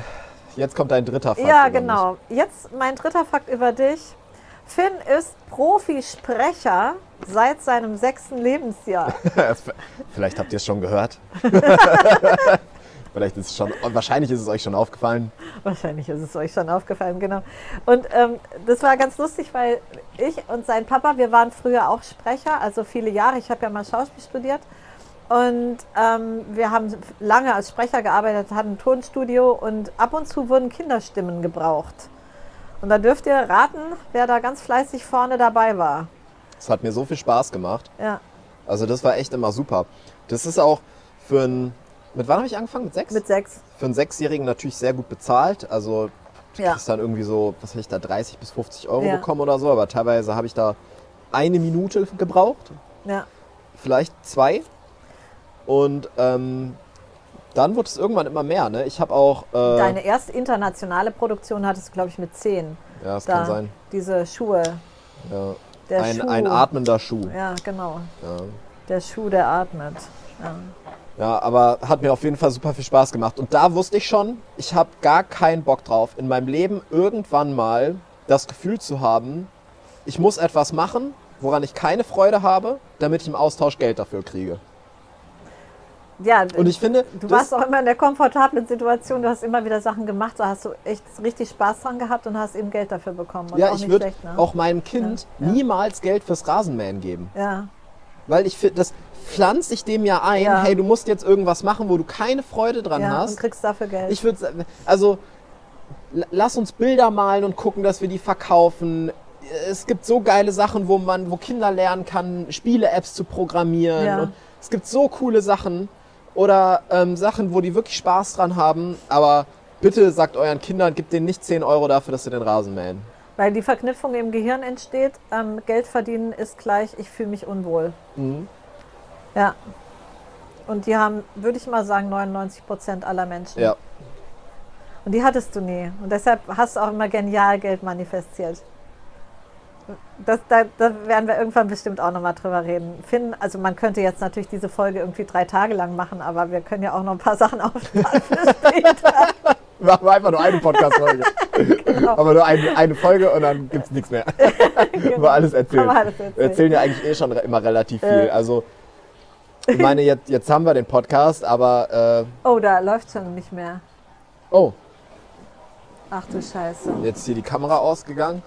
Jetzt kommt dein dritter Fakt. ja genau. Jetzt mein dritter Fakt über dich. Finn ist Profisprecher seit seinem sechsten Lebensjahr. mich. Vielleicht habt ihr es schon gehört. Vielleicht ist es schon... Wahrscheinlich ist es euch schon aufgefallen. Wahrscheinlich ist es euch schon aufgefallen, genau. Und ähm, das war ganz lustig, weil ich und sein Papa, wir waren früher auch Sprecher, also viele Jahre. Ich habe ja mal Schauspiel studiert. Und ähm, wir haben lange als Sprecher gearbeitet, hatten ein Tonstudio und ab und zu wurden Kinderstimmen gebraucht. Und da dürft ihr raten, wer da ganz fleißig vorne dabei war. Es hat mir so viel Spaß gemacht. Ja, Also das war echt immer super. Das ist auch für ein... Mit wann habe ich angefangen? Mit sechs? mit sechs. für einen Sechsjährigen natürlich sehr gut bezahlt. Also du Ja. kriegst dann irgendwie so, was habe ich da, 30 bis 50 Euro Ja. bekommen oder so. Aber teilweise habe ich da eine Minute gebraucht, Ja, vielleicht zwei. Und ähm, dann wurde es irgendwann immer mehr. Ne? Ich habe auch... Äh, deine erste internationale Produktion hattest du, glaube ich, mit zehn. ja, das Da, kann sein. diese Schuhe. Ja. Der Ein, Schuh. ein atmender Schuh. Ja, genau. Ja. Der Schuh, der atmet. Ja. Ja, aber hat mir auf jeden Fall super viel Spaß gemacht. Und da wusste ich schon, ich habe gar keinen Bock drauf, in meinem Leben irgendwann mal das Gefühl zu haben, ich muss etwas machen, woran ich keine Freude habe, damit ich im Austausch Geld dafür kriege. Ja, Und ich finde, du warst auch immer in der komfortablen Situation, du hast immer wieder Sachen gemacht, da hast du echt richtig Spaß dran gehabt und hast eben Geld dafür bekommen. Und ja, ich würde ne? auch meinem Kind Ja, ja. niemals Geld fürs Rasenmähen geben. Ja, Weil ich finde, das pflanzt ich dem ja ein, Ja. hey, du musst jetzt irgendwas machen, wo du keine Freude dran ja und hast. kriegst dafür Geld. Ich würde also lass uns Bilder malen und gucken, dass wir die verkaufen. Es gibt so geile Sachen, wo man, wo Kinder lernen kann, Spiele-Apps zu programmieren. Ja. Und es gibt so coole Sachen oder ähm, Sachen, wo die wirklich Spaß dran haben. Aber bitte sagt euren Kindern, gebt denen nicht 10 Euro dafür, dass sie den Rasen mähen. Weil die Verknüpfung im Gehirn entsteht, ähm, Geld verdienen ist gleich, ich fühle mich unwohl. Mhm. Ja. Und die haben, würde ich mal sagen, 99 Prozent aller Menschen. Ja. Und die hattest du nie. Und deshalb hast du auch immer genial Geld manifestiert. Das, da, da werden wir irgendwann bestimmt auch nochmal drüber reden. Finn, also man könnte jetzt natürlich diese Folge irgendwie drei Tage lang machen, aber wir können ja auch noch ein paar Sachen aufsparen für später. Machen wir einfach nur eine Podcast-Folge. Genau. Aber nur eine, eine Folge und dann gibt es nichts mehr. Über alles erzählen. Alles erzählen. Wir erzählen ja eigentlich eh schon immer relativ viel. Also, ich meine, jetzt, jetzt haben wir den Podcast, aber äh, Oh, da läuft schon nicht mehr. oh, Ach du Scheiße. jetzt ist hier die Kamera ausgegangen.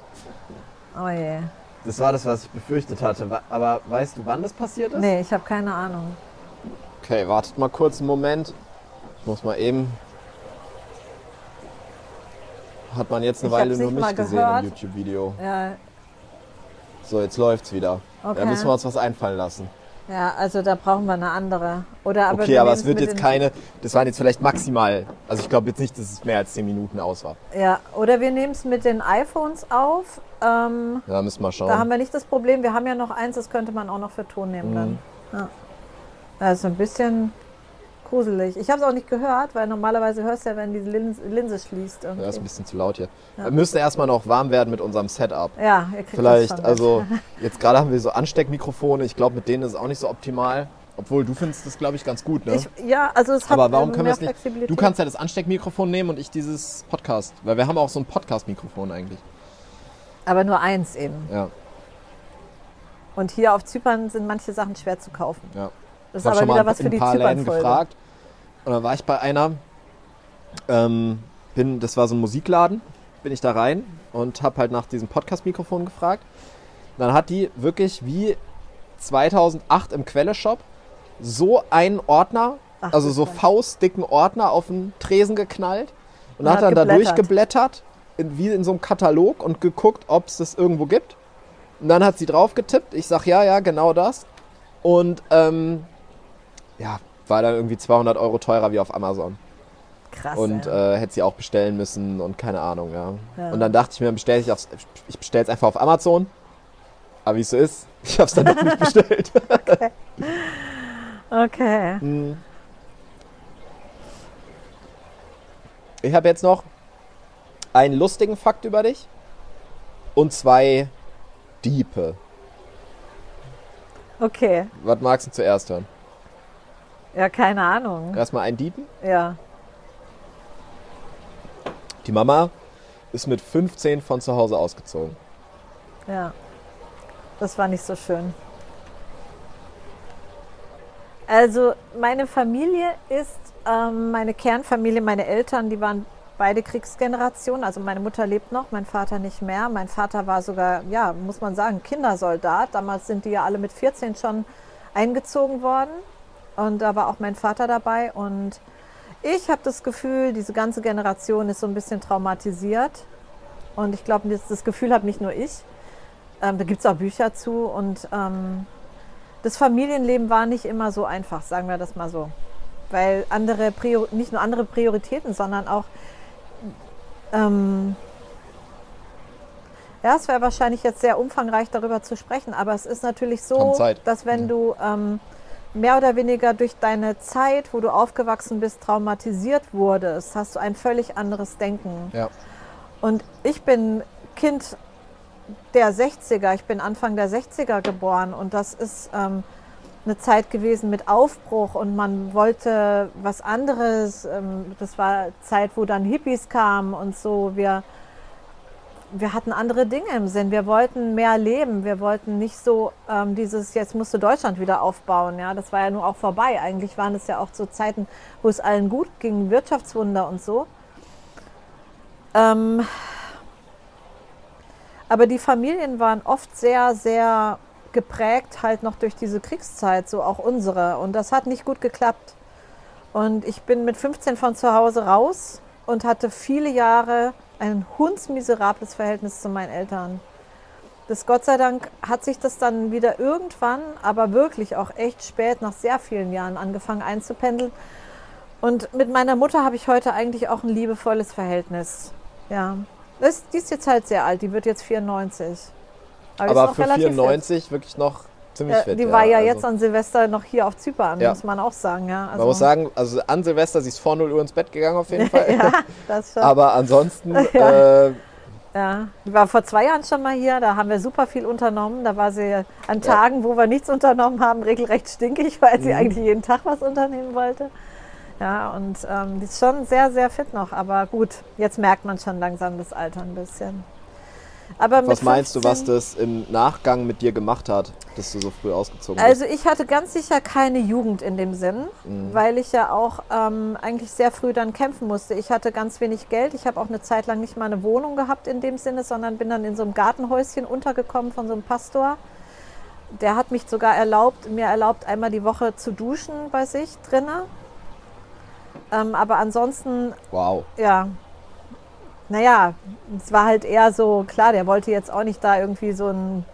Oh je. Das war das, was ich befürchtet hatte. Aber weißt du, wann das passiert ist? Nee, ich habe keine Ahnung. Okay, wartet mal kurz einen Moment. Ich muss mal eben. Hat man jetzt eine Ich Weile nur nicht mich gesehen gehört. im YouTube-Video. Ja, So, jetzt läuft's wieder. Okay. Da müssen wir uns was einfallen lassen. Ja also da brauchen wir eine andere. Oder aber okay, wir aber es wird jetzt in- keine. Das waren jetzt vielleicht maximal. Also ich glaube jetzt nicht, dass es mehr als 10 Minuten aus war. Ja, oder wir nehmen es mit den iPhones auf. Ähm, Ja, müssen wir schauen. Da haben wir nicht das Problem. Wir haben ja noch eins, das könnte man auch noch für Ton nehmen dann. Mhm. Ja. Das ist ein bisschen gruselig. Ich habe es auch nicht gehört, weil normalerweise hörst du ja, wenn die Linse, Linse schließt. ja, ist ein Irgendwie. bisschen zu laut hier. Wir müssen erstmal noch warm werden mit unserem Setup. Ja, ihr kriegt Vielleicht, also jetzt gerade haben wir so Ansteckmikrofone. Ich glaube, mit denen ist es auch nicht so optimal. Obwohl du findest das, glaube ich, ganz gut, ne? Ich, ja, also es hat Aber warum ähm, können wir es nicht? Flexibilität. Du kannst ja das Ansteckmikrofon nehmen und ich dieses Podcast. Weil wir haben auch so ein Podcast-Mikrofon eigentlich. Aber nur eins eben. Ja, Und hier auf Zypern sind manche Sachen schwer zu kaufen. ja. Das ist aber schon wieder was in für die Zypern-Folge. gefragt. Und dann war ich bei einer, ähm, bin, das war so ein Musikladen, bin ich da rein und habe halt nach diesem Podcast-Mikrofon gefragt. Und dann hat die wirklich wie 2008 im Quelle-Shop so einen Ordner, Ach, also so faustdicken Ordner auf den Tresen geknallt und Und hat dann da geblättert. durchgeblättert, in, wie in so einem Katalog und geguckt, ob es das irgendwo gibt. Und dann hat sie drauf getippt. Ich sag ja, ja, genau das. Und ähm, ja, war dann irgendwie 200 Euro teurer wie auf Amazon. Krass. Und äh, hätte sie auch bestellen müssen und keine Ahnung, ja. Ja. Und dann dachte ich mir, bestell ich, ich bestelle es einfach auf Amazon. Aber wie es so ist, ich habe es dann doch nicht bestellt. okay. Hm. Ich habe jetzt noch einen lustigen Fakt über dich und zwei Diepe. Okay. Was magst du zuerst hören? Ja, keine Ahnung. Erstmal einen Diepen. Ja. Die Mama ist mit 15 von zu Hause ausgezogen. Ja. Das war nicht so schön. Also meine Familie ist ähm, meine Kernfamilie, meine Eltern, die waren beide Kriegsgenerationen. Also meine Mutter lebt noch, mein Vater nicht mehr. Mein Vater war sogar, ja, muss man sagen, Kindersoldat. Damals sind die ja alle mit 14 schon eingezogen worden. Und da war auch mein Vater dabei. Und ich habe das Gefühl, diese ganze Generation ist so ein bisschen traumatisiert. Und ich glaube, das, das Gefühl habe nicht nur ich. Ähm, da gibt es auch Bücher zu. Und ähm, das Familienleben war nicht immer so einfach, sagen wir das mal so. Weil andere, Prior nicht nur andere Prioritäten, sondern auch, ähm, ja, es wäre wahrscheinlich jetzt sehr umfangreich darüber zu sprechen, aber es ist natürlich so, dass wenn du ähm, mehr oder weniger durch deine Zeit, wo du aufgewachsen bist, traumatisiert wurdest, hast du ein völlig anderes Denken. Ja. Und ich bin Kind der 60er, ich bin Anfang der 60er geboren und das ist ähm, eine Zeit gewesen mit Aufbruch und man wollte was anderes. Ähm, das war Zeit, wo dann Hippies kamen und so. Wir wir hatten andere Dinge im Sinn. Wir wollten mehr leben. Wir wollten nicht so ähm, dieses, jetzt musst du Deutschland wieder aufbauen. Ja, das war ja nun auch vorbei. Eigentlich waren es ja auch so Zeiten, wo es allen gut ging, Wirtschaftswunder und so. Ähm, aber die Familien waren oft sehr, sehr geprägt halt noch durch diese Kriegszeit, so auch unsere. Und das hat nicht gut geklappt. Und ich bin mit 15 von zu Hause raus und hatte viele Jahre ein hundsmiserables Verhältnis zu meinen Eltern. Das Gott sei Dank hat sich das dann wieder irgendwann, aber wirklich auch echt spät, nach sehr vielen Jahren angefangen einzupendeln. Und mit meiner Mutter habe ich heute eigentlich auch ein liebevolles Verhältnis. Ja. Das, die ist jetzt halt sehr alt, die wird jetzt 94. Aber, für 94 fit. wirklich noch ziemlich ja, fit. Die war ja, also jetzt an Silvester noch hier auf Zypern, ja. muss man auch sagen. Ja, also man muss sagen, also an Silvester, sie ist vor 0 Uhr ins Bett gegangen auf jeden Fall. ja, das schon. Aber ansonsten... Äh, ja, die war vor zwei Jahren schon mal hier, da haben wir super viel unternommen. Da war sie an Tagen, wo wir nichts unternommen haben, regelrecht stinkig, weil sie mhm. eigentlich jeden Tag was unternehmen wollte. Ja, und ähm, die ist schon sehr, sehr fit noch. Aber gut, jetzt merkt man schon langsam das Alter ein bisschen. Aber was meinst 15, du, was das im Nachgang mit dir gemacht hat, dass du so früh ausgezogen bist? Also ich hatte ganz sicher keine Jugend in dem Sinn, mhm. weil ich ja auch ähm, eigentlich sehr früh dann kämpfen musste. Ich hatte ganz wenig Geld. Ich habe auch eine Zeit lang nicht mal eine Wohnung gehabt in dem Sinne, sondern bin dann in so einem Gartenhäuschen untergekommen von so einem Pastor. Der hat mich sogar erlaubt, mir erlaubt, einmal die Woche zu duschen bei sich drinnen. Ähm, aber ansonsten. Wow. Ja. Naja, es war halt eher so, klar, der wollte jetzt auch nicht da irgendwie so ein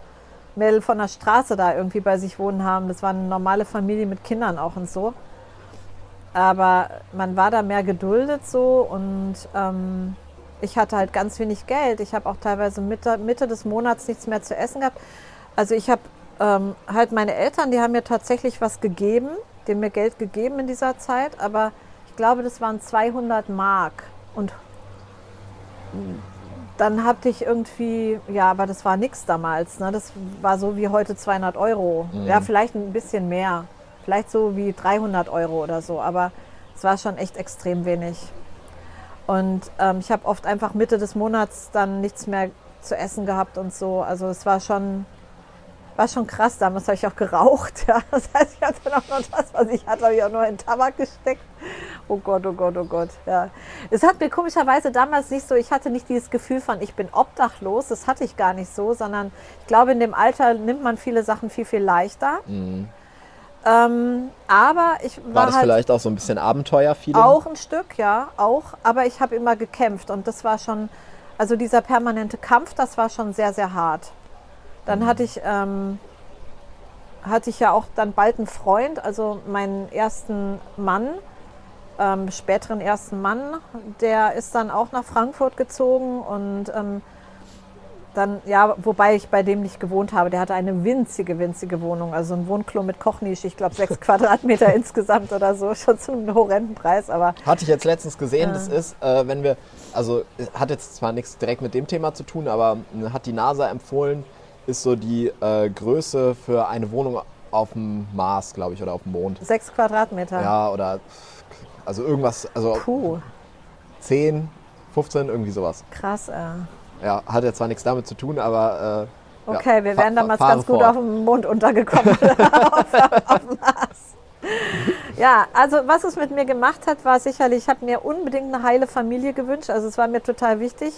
Mädel von der Straße da irgendwie bei sich wohnen haben. Das war eine normale Familie mit Kindern auch und so. Aber man war da mehr geduldet so und ähm, ich hatte halt ganz wenig Geld. Ich habe auch teilweise Mitte, Mitte des Monats nichts mehr zu essen gehabt. Also ich habe ähm, halt meine Eltern, die haben mir tatsächlich was gegeben, die haben mir Geld gegeben in dieser Zeit, aber ich glaube, das waren 200 Mark. Und dann hatte ich irgendwie, ja, aber das war nichts damals. Ne? Das war so wie heute 200 Euro. Mhm. Ja, vielleicht ein bisschen mehr. Vielleicht so wie 300 Euro oder so. Aber es war schon echt extrem wenig. Und ähm, ich habe oft einfach Mitte des Monats dann nichts mehr zu essen gehabt und so. Also es war schon war schon krass. Damals habe ich auch geraucht. Ja. Das heißt, ich hatte noch, noch das, was ich hatte, habe ich auch nur in Tabak gesteckt. Oh Gott, oh Gott, oh Gott. Ja. Es hat mir komischerweise damals nicht so, ich hatte nicht dieses Gefühl von, ich bin obdachlos. Das hatte ich gar nicht so, sondern ich glaube, in dem Alter nimmt man viele Sachen viel, viel leichter. Mhm. Ähm, aber ich war, war das halt vielleicht auch so ein bisschen Abenteuer-Feeling? Auch ein Stück, ja, auch. Aber ich habe immer gekämpft und das war schon, also dieser permanente Kampf, das war schon sehr, sehr hart. Dann hatte ich, ähm, hatte ich ja auch dann bald einen Freund, also meinen ersten Mann, ähm, späteren ersten Mann, der ist dann auch nach Frankfurt gezogen und ähm, dann, ja, wobei ich bei dem nicht gewohnt habe. Der hatte eine winzige, winzige Wohnung, also ein Wohnklo mit Kochnische, ich glaube sechs Quadratmeter insgesamt oder so, schon zu einem horrenden Preis. Aber hatte ich jetzt letztens gesehen, äh, das ist, äh, wenn wir, also hat jetzt zwar nichts direkt mit dem Thema zu tun, aber äh, hat die NASA empfohlen, ist so die äh, Größe für eine Wohnung auf dem Mars, glaube ich, oder auf dem Mond. Sechs Quadratmeter. Ja, oder also irgendwas, also Puh. 10, 15, irgendwie sowas. Krass, äh. Ja, hat ja zwar nichts damit zu tun, aber. Äh, okay, ja, wir wären damals ganz gut auf dem Mond untergekommen. auf, auf dem Mars. Ja, also was es mit mir gemacht hat, war sicherlich, ich habe mir unbedingt eine heile Familie gewünscht. Also es war mir total wichtig.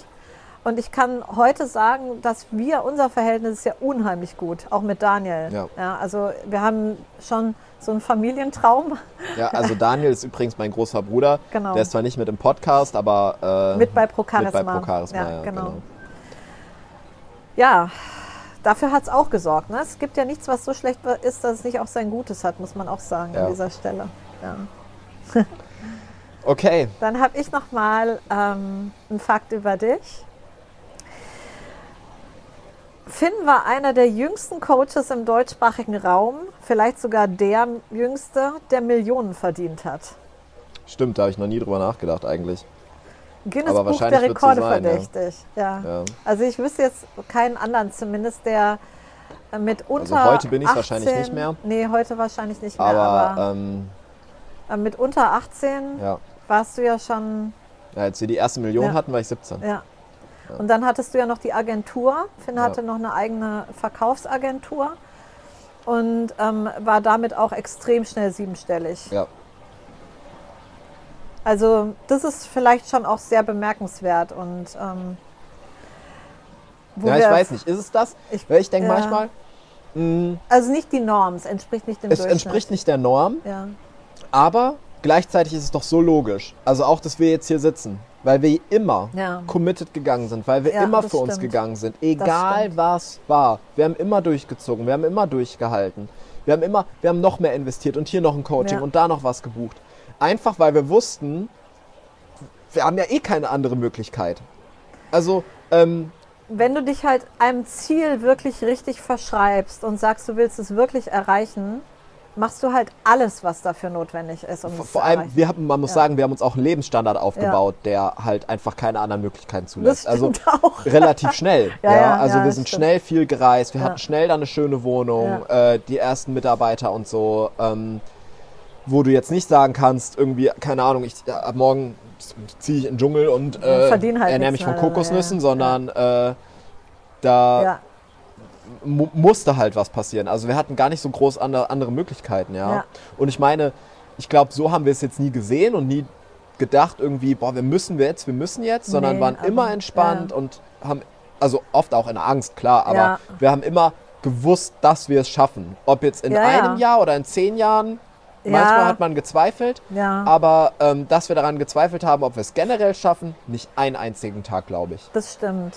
Und ich kann heute sagen, dass wir, unser Verhältnis ist ja unheimlich gut, auch mit Daniel. Ja. ja. also wir haben schon so einen Familientraum. Ja, also Daniel ist übrigens mein großer Bruder. Genau. Der ist zwar nicht mit im Podcast, aber äh, mit bei Procharisma. Mit bei Procharisma, ja, ja genau. genau. Ja, dafür hat es auch gesorgt. Ne? Es gibt ja nichts, was so schlecht ist, dass es nicht auch sein Gutes hat, muss man auch sagen ja. an dieser Stelle. Ja. okay. Dann habe ich noch mal ähm, einen Fakt über dich. Finn war einer der jüngsten Coaches im deutschsprachigen Raum, vielleicht sogar der jüngste, der Millionen verdient hat. Stimmt, da habe ich noch nie drüber nachgedacht eigentlich. Guinness Aber Buch der Rekorde sein, verdächtig. Ja. Ja. ja. Also ich wüsste jetzt keinen anderen zumindest, der mit unter also heute bin ich 18, wahrscheinlich nicht mehr. Nee, heute wahrscheinlich nicht mehr. Aber, aber ähm, mit unter 18 ja. warst du ja schon. Ja, als wir die erste Million hatten, war ich 17. Ja. Und dann hattest du ja noch die Agentur. Finn hatte noch eine eigene Verkaufsagentur und ähm, war damit auch extrem schnell siebenstellig. Ja. Also das ist vielleicht schon auch sehr bemerkenswert und ähm, wo ja, ich weiß nicht. Ist es das? Ich- Weil ich denke ja. manchmal, mh, Also nicht die Norm, es entspricht nicht dem es Durchschnitt. entspricht nicht der Norm, Ja, aber gleichzeitig ist es doch so logisch. Also auch, dass wir jetzt hier sitzen, weil wir immer Ja. committed gegangen sind, weil wir Ja, immer für uns stimmt. gegangen sind, egal was war. Wir haben immer durchgezogen, wir haben immer durchgehalten. Wir haben immer, wir haben noch mehr investiert und hier noch ein Coaching Ja. und da noch was gebucht. Einfach weil wir wussten, wir haben ja eh keine andere Möglichkeit. Also, ähm, wenn du dich halt einem Ziel wirklich richtig verschreibst und sagst, du willst es wirklich erreichen, machst du halt alles, was dafür notwendig ist, um vor, vor allem, wir haben, man muss Ja. sagen, wir haben uns auch einen Lebensstandard aufgebaut, der halt einfach keine anderen Möglichkeiten das zulässt. Also stimmt auch. relativ schnell. Ja, ja, ja, also ja, wir das sind stimmt. schnell viel gereist, wir Ja. hatten schnell da eine schöne Wohnung, äh, die ersten Mitarbeiter und so, ähm, wo du jetzt nicht sagen kannst, irgendwie, keine Ahnung, ich ja, ab morgen ziehe ich in den Dschungel und äh, halt ernähre mich von Kokosnüssen, ja. sondern äh, da Ja, mu musste halt was passieren. Also wir hatten gar nicht so groß andere, andere Möglichkeiten, ja. Ja. Und ich meine, ich glaube, so haben wir es jetzt nie gesehen und nie gedacht irgendwie, boah, wir müssen jetzt, wir müssen jetzt, sondern Nee, waren aber- immer entspannt ja. und haben, also oft auch in Angst, klar, aber Ja. wir haben immer gewusst, dass wir es schaffen. Ob jetzt in Ja, einem Jahr oder in zehn Jahren, Ja. manchmal hat man gezweifelt, aber ähm, dass wir daran gezweifelt haben, ob wir es generell schaffen, nicht einen einzigen Tag, glaube ich. Das stimmt.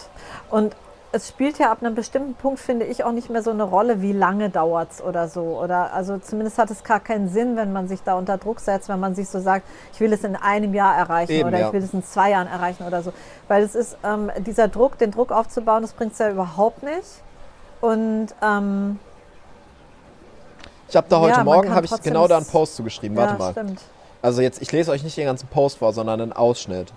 Und es spielt ja ab einem bestimmten Punkt, finde ich, auch nicht mehr so eine Rolle, wie lange dauert es oder so. Oder also zumindest hat es gar keinen Sinn, wenn man sich da unter Druck setzt, wenn man sich so sagt, ich will es in einem Jahr erreichen Eben, oder ja. ich will es in zwei Jahren erreichen oder so. Weil es ist, ähm, dieser Druck, den Druck aufzubauen, das bringt es ja überhaupt nicht. Und ähm, Ich habe da Ja, heute man Morgen habe ich genau da einen Post zugeschrieben. Warte ja, mal. stimmt. Also jetzt, ich lese euch nicht den ganzen Post vor, sondern einen Ausschnitt.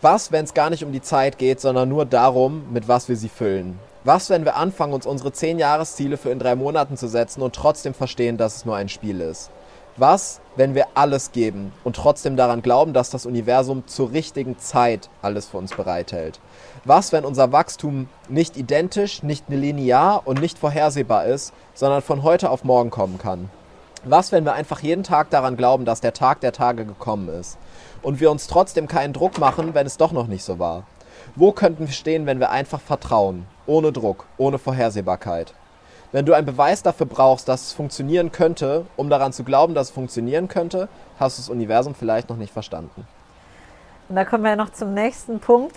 Was, wenn es gar nicht um die Zeit geht, sondern nur darum, mit was wir sie füllen? Was, wenn wir anfangen, uns unsere 10 Jahresziele für in drei Monaten zu setzen und trotzdem verstehen, dass es nur ein Spiel ist? Was, wenn wir alles geben und trotzdem daran glauben, dass das Universum zur richtigen Zeit alles für uns bereithält? Was, wenn unser Wachstum nicht identisch, nicht linear und nicht vorhersehbar ist, sondern von heute auf morgen kommen kann? Was, wenn wir einfach jeden Tag daran glauben, dass der Tag der Tage gekommen ist und wir uns trotzdem keinen Druck machen, wenn es doch noch nicht so war? Wo könnten wir stehen, wenn wir einfach vertrauen, ohne Druck, ohne Vorhersehbarkeit? Wenn du einen Beweis dafür brauchst, dass es funktionieren könnte, um daran zu glauben, dass es funktionieren könnte, hast du das Universum vielleicht noch nicht verstanden. Und da kommen wir noch zum nächsten Punkt.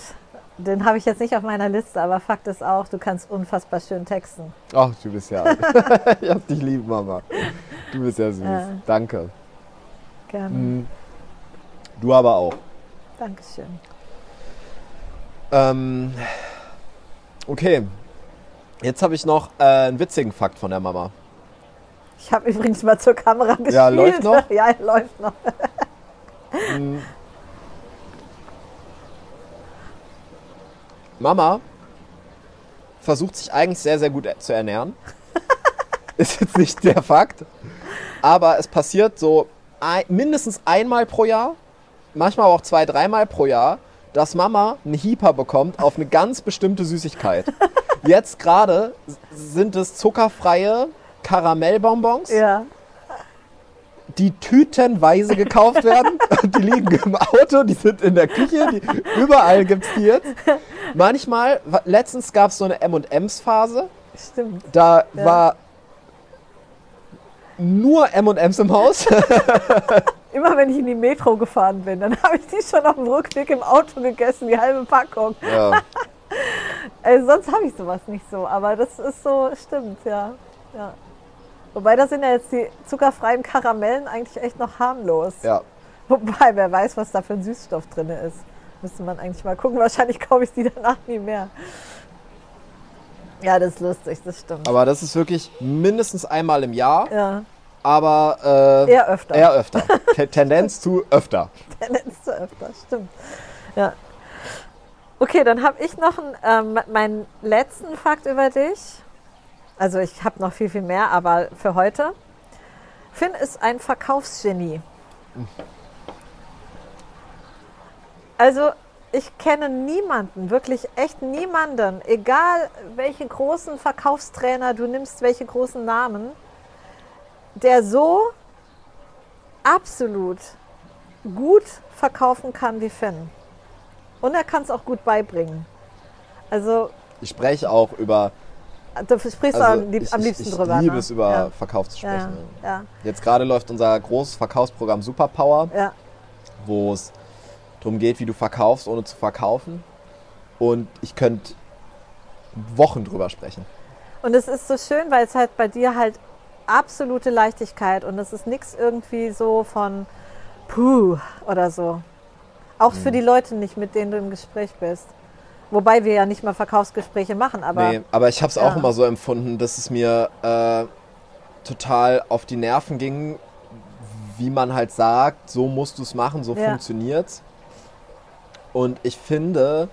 Den habe ich jetzt nicht auf meiner Liste, aber Fakt ist auch, du kannst unfassbar schön texten. Ach, du bist ja. ich hab dich lieb, Mama. Du bist ja süß. Ja. Danke. Gerne. Mhm. Du aber auch. Dankeschön. Ähm, okay. Jetzt habe ich noch äh, einen witzigen Fakt von der Mama. Ich habe übrigens mal zur Kamera gespielt. Ja, läuft noch? Ja, läuft noch. Mhm. Mama versucht sich eigentlich sehr, sehr gut zu ernähren. Ist jetzt nicht der Fakt. Aber es passiert so ein, mindestens einmal pro Jahr, manchmal auch zwei, dreimal pro Jahr, dass Mama einen Hieper bekommt auf eine ganz bestimmte Süßigkeit. Jetzt gerade sind es zuckerfreie Karamellbonbons Ja. die tütenweise gekauft werden. die liegen im Auto, die sind in der Küche, die, überall gibt es die jetzt. Manchmal, letztens gab es so eine M&M's-Phase, Stimmt. da Ja. war nur M&M's im Haus. Immer wenn ich in die Metro gefahren bin, dann habe ich die schon auf dem Rückweg im Auto gegessen, die halbe Packung. ja. Also sonst habe ich sowas nicht so, aber das ist so, stimmt, ja. ja. Wobei da sind ja jetzt die zuckerfreien Karamellen eigentlich echt noch harmlos. ja. Wobei, wer weiß, was da für ein Süßstoff drin ist. Müsste man eigentlich mal gucken. Wahrscheinlich kaufe ich die danach nie mehr. Ja, das ist lustig, das stimmt. Aber das ist wirklich mindestens einmal im Jahr, ja, aber äh, eher öfter. eher öfter. Te- Tendenz zu öfter. Tendenz zu öfter, stimmt. Ja. Okay, dann habe ich noch einen, ähm, meinen letzten Fakt über dich. Also ich habe noch viel, viel mehr, aber für heute. Finn ist ein Verkaufsgenie. Also ich kenne niemanden, wirklich echt niemanden, egal welche großen Verkaufstrainer du nimmst, welche großen Namen, der so absolut gut verkaufen kann wie Finn. Und er kann es auch gut beibringen. Also, Ich spreche auch über. du sprichst Also am, lieb, ich, am ich, liebsten ich drüber. liebe ne? es, über ja. Verkauf zu Ja, sprechen. ja, Jetzt gerade läuft unser großes Verkaufsprogramm Superpower, ja, wo es darum geht, wie du verkaufst, ohne zu verkaufen. Und ich könnte Wochen drüber sprechen. Und es ist so schön, weil es halt bei dir halt absolute Leichtigkeit und es ist nichts irgendwie so von puh oder so. Auch Mhm. für die Leute nicht, mit denen du im Gespräch bist. Wobei wir ja nicht mal Verkaufsgespräche machen, aber nee, aber ich habe es auch Ja. immer so empfunden, dass es mir äh, total auf die Nerven ging, wie man halt sagt, so musst du es machen, so Ja. funktioniert's. Und ich finde,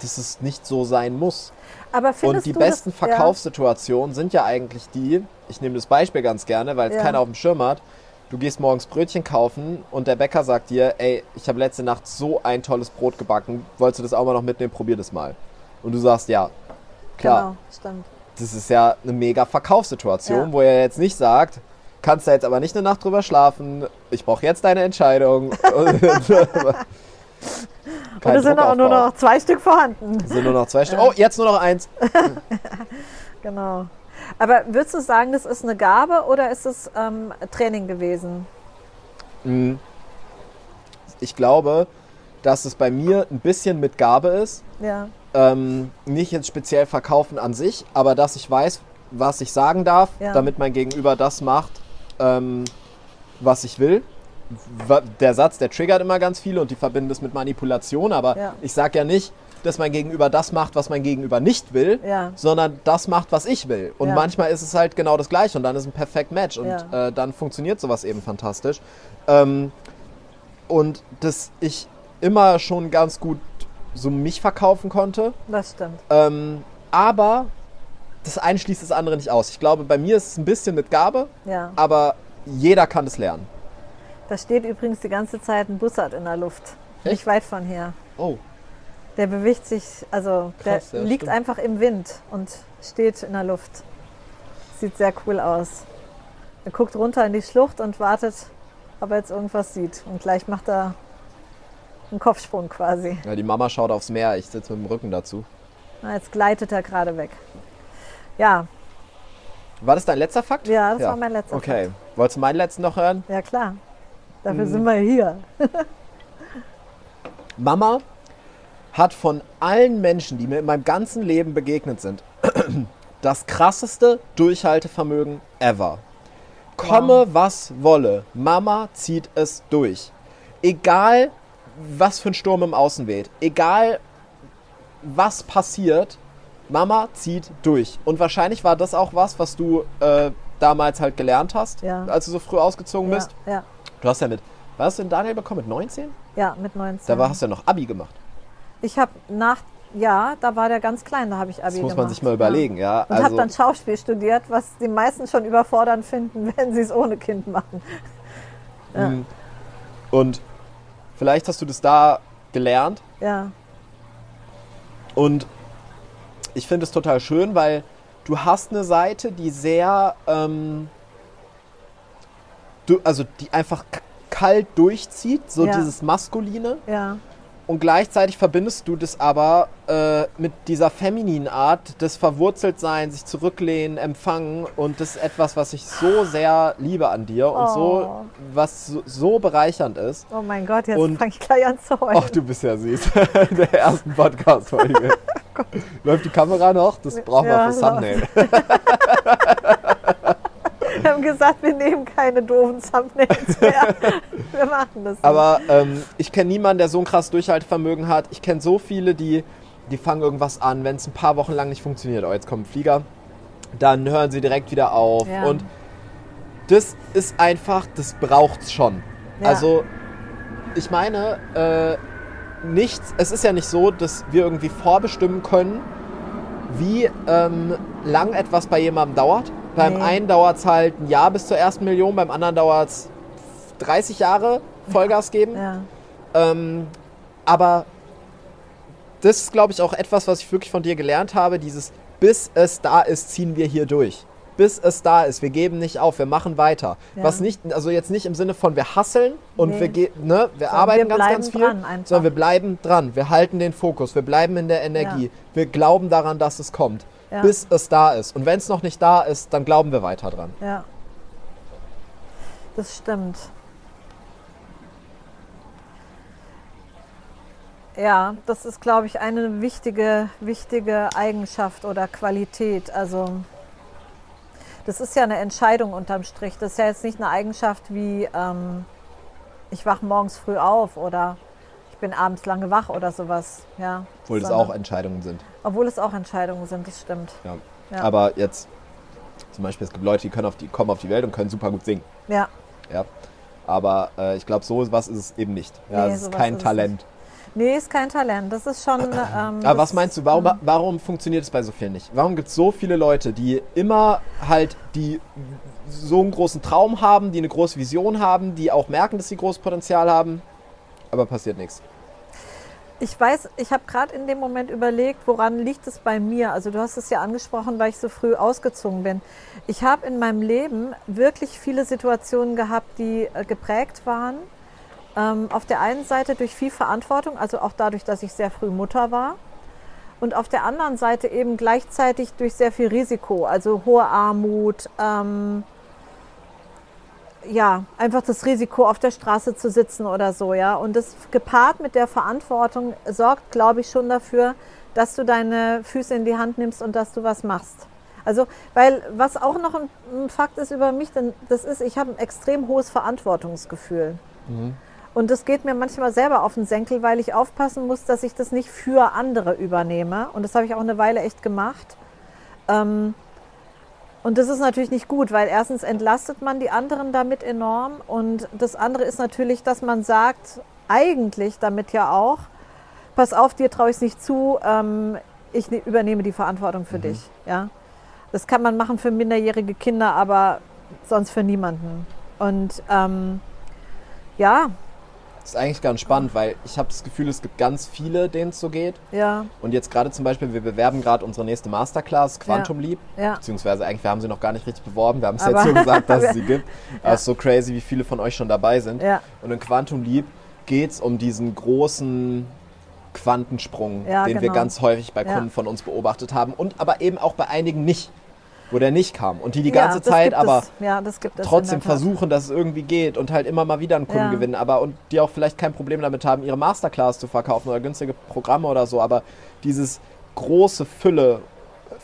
dass es nicht so sein muss. Aber Und die du besten das, Verkaufssituationen sind ja eigentlich die, ich nehme das Beispiel ganz gerne, weil es Ja. keiner auf dem Schirm hat. Du gehst morgens Brötchen kaufen und der Bäcker sagt dir, ey, ich habe letzte Nacht so ein tolles Brot gebacken, wolltest du das auch mal noch mitnehmen, probier das mal. Und du sagst, ja, Ja, klar. genau, stimmt. Das ist ja eine mega Verkaufssituation, Ja. wo er jetzt nicht sagt, kannst da jetzt aber nicht eine Nacht drüber schlafen, ich brauche jetzt deine Entscheidung. Und es sind auch nur noch zwei Stück vorhanden. Es sind nur noch zwei Stück. Oh, jetzt nur noch eins. Genau. Aber würdest du sagen, das ist eine Gabe oder ist es ähm, Training gewesen? Mm. Ich glaube, dass es bei mir ein bisschen mit Gabe ist. Ja, Ähm, nicht jetzt speziell verkaufen an sich, aber dass ich weiß, was ich sagen darf, Ja. damit mein Gegenüber das macht, ähm, was ich will. Der Satz, der triggert immer ganz viele und die verbinden es mit Manipulation, aber Ja. ich sage ja nicht, dass mein Gegenüber das macht, was mein Gegenüber nicht will, Ja. sondern das macht, was ich will. Und Ja. manchmal ist es halt genau das Gleiche und dann ist ein perfekt Match und äh, dann funktioniert sowas eben fantastisch. Ähm, und dass ich immer schon ganz gut so mich verkaufen konnte, das stimmt. ähm, aber das eine schließt das andere nicht aus. Ich glaube, bei mir ist es ein bisschen mit Gabe, Ja. aber jeder kann das lernen. Da steht übrigens die ganze Zeit ein Bussard in der Luft. Echt? Nicht weit von hier. Oh, Der bewegt sich, also Krass, der ja, liegt stimmt. einfach im Wind und steht in der Luft. Sieht sehr cool aus. Er guckt runter in die Schlucht und wartet, ob er jetzt irgendwas sieht. Und gleich macht er einen Kopfsprung quasi. ja, die Mama schaut aufs Meer, ich sitze mit dem Rücken dazu. Na, jetzt gleitet er gerade weg. Ja, War das dein letzter Fakt? ja, das war mein letzter Okay. Fakt. Wolltest du meinen letzten noch hören? Ja, klar. Dafür Mhm. sind wir hier. Mama hat von allen Menschen, die mir in meinem ganzen Leben begegnet sind, das krasseste Durchhaltevermögen ever. Komme, was wolle, Mama zieht es durch. Egal, was für ein Sturm im Außen weht, egal, was passiert, Mama zieht durch. Und wahrscheinlich war das auch was, was du äh, damals halt gelernt hast, Ja. als du so früh ausgezogen Ja, bist. ja, Du hast ja mit, was hast du denn Daniel bekommen? Mit 19? ja, mit 19. Da war, hast du ja noch Abi gemacht. Ich habe nach, ja, da war der ganz klein, da habe ich Abi Das muss gemacht. man sich mal überlegen, ja. Und habe Also, dann Schauspiel studiert, was die meisten schon überfordernd finden, wenn sie es ohne Kind machen. Ja. mh. und vielleicht hast du das da gelernt Ja, und ich finde es total schön, weil du hast eine Seite, die sehr, ähm, also die einfach kalt durchzieht, so Ja. dieses Maskuline. ja, Und gleichzeitig verbindest du das aber äh, mit dieser femininen Art des Verwurzeltsein, sich zurücklehnen, empfangen. Und das ist etwas, was ich so sehr liebe an dir und so, Oh. was so, so bereichernd ist. oh mein Gott, jetzt fange ich gleich an zu heulen. Ach, du bist ja süß. Der ersten Podcast-Folge. Läuft die Kamera noch? Das brauchen Ja, wir für Thumbnail. Gesagt, wir nehmen keine doofen Thumbnails mehr. wir machen das. nicht. Aber ähm, ich kenne niemanden, der so ein krasses Durchhaltevermögen hat. Ich kenne so viele, die, die fangen irgendwas an, wenn es ein paar Wochen lang nicht funktioniert. Oh, jetzt kommt ein Flieger. Dann hören sie direkt wieder auf. Ja. Und das ist einfach, das braucht's schon. Ja. Also, ich meine, äh, nichts, es ist ja nicht so, dass wir irgendwie vorbestimmen können, wie ähm, lang etwas bei jemandem dauert. Beim Nee. einen dauert es halt ein Jahr bis zur ersten Million, beim anderen dauert es 30 Jahre Vollgas geben. ja, Ähm, aber das ist, glaube ich, auch etwas, was ich wirklich von dir gelernt habe. Dieses, bis es da ist, ziehen wir hier durch. Bis es da ist. Wir geben nicht auf, wir machen weiter. Ja. Was nicht, also jetzt nicht im Sinne von wir hasseln und Nee. wir, ne, wir Sondern arbeiten wir ganz, ganz viel, sondern wir bleiben dran. Wir halten den Fokus, wir bleiben in der Energie. Ja. Wir glauben daran, dass es kommt. Ja. Bis es da ist. Und wenn es noch nicht da ist, dann glauben wir weiter dran. Ja. Das stimmt. Ja, das ist, glaube ich, eine wichtige, wichtige Eigenschaft oder Qualität. Also das ist ja eine Entscheidung unterm Strich. Das ist ja jetzt nicht eine Eigenschaft wie ähm, ich wache morgens früh auf oder ich bin abends lange wach oder sowas. Ja, Obwohl das sondern- auch Entscheidungen sind. obwohl es auch Entscheidungen sind, das stimmt. Ja. Ja. Aber jetzt, zum Beispiel, es gibt Leute, die, können auf die kommen auf die Welt und können super gut singen. Ja, Ja. Aber äh, ich glaube, so was ist es eben nicht. Ja, Nee, es ist kein ist es Talent. nee, ist kein Talent. Das ist schon. Ähm, Aber was meinst du, warum, warum funktioniert es bei so vielen nicht? Warum gibt es so viele Leute, die immer halt die so einen großen Traum haben, die eine große Vision haben, die auch merken, dass sie großes Potenzial haben, aber passiert nichts? Ich weiß, ich habe gerade in dem Moment überlegt, woran liegt es bei mir? Also du hast es ja angesprochen, weil ich so früh ausgezogen bin. Ich habe in meinem Leben wirklich viele Situationen gehabt, die äh, geprägt waren. Ähm, auf der einen Seite durch viel Verantwortung, also auch dadurch, dass ich sehr früh Mutter war. Und auf der anderen Seite eben gleichzeitig durch sehr viel Risiko, also hohe Armut, ähm, ja, einfach das Risiko auf der Straße zu sitzen oder so, ja. Und das gepaart mit der Verantwortung sorgt, glaube ich, schon dafür, dass du deine Füße in die Hand nimmst und dass du was machst. Also, weil was auch noch ein, Fakt ist über mich, denn das ist, ich habe ein extrem hohes Verantwortungsgefühl. Und das geht mir manchmal selber auf den Senkel, weil ich aufpassen muss, dass ich das nicht für andere übernehme. Und das habe ich auch eine Weile echt gemacht. Ähm, und das ist natürlich nicht gut, weil erstens entlastet man die anderen damit enorm und das andere ist natürlich, dass man sagt, eigentlich damit ja auch, pass auf, dir traue ich es nicht zu, ähm, ich ne- übernehme die Verantwortung für dich. Ja? Das kann man machen für minderjährige Kinder, aber sonst für niemanden. Und ähm, ja, Das ist eigentlich ganz spannend, weil ich habe das Gefühl, es gibt ganz viele, denen es so geht. ja, Und jetzt gerade zum Beispiel, wir bewerben gerade unsere nächste Masterclass, Quantum Leap. ja. Beziehungsweise eigentlich, wir haben sie noch gar nicht richtig beworben. Wir haben es jetzt so gesagt, dass es Ja. sie gibt. Aber es ist so crazy, wie viele von euch schon dabei sind. Ja. Und in Quantum Leap geht es um diesen großen Quantensprung, Ja, den wir genau. ganz häufig bei Ja. Kunden von uns beobachtet haben. Und aber eben auch bei einigen nicht, wo der nicht kam. Und die die ja, ganze das Zeit aber es. ja, trotzdem versuchen, dass es irgendwie geht und halt immer mal wieder einen Kunden Ja. gewinnen, aber und die auch vielleicht kein Problem damit haben, ihre Masterclass zu verkaufen oder günstige Programme oder so, aber dieses große Fülle,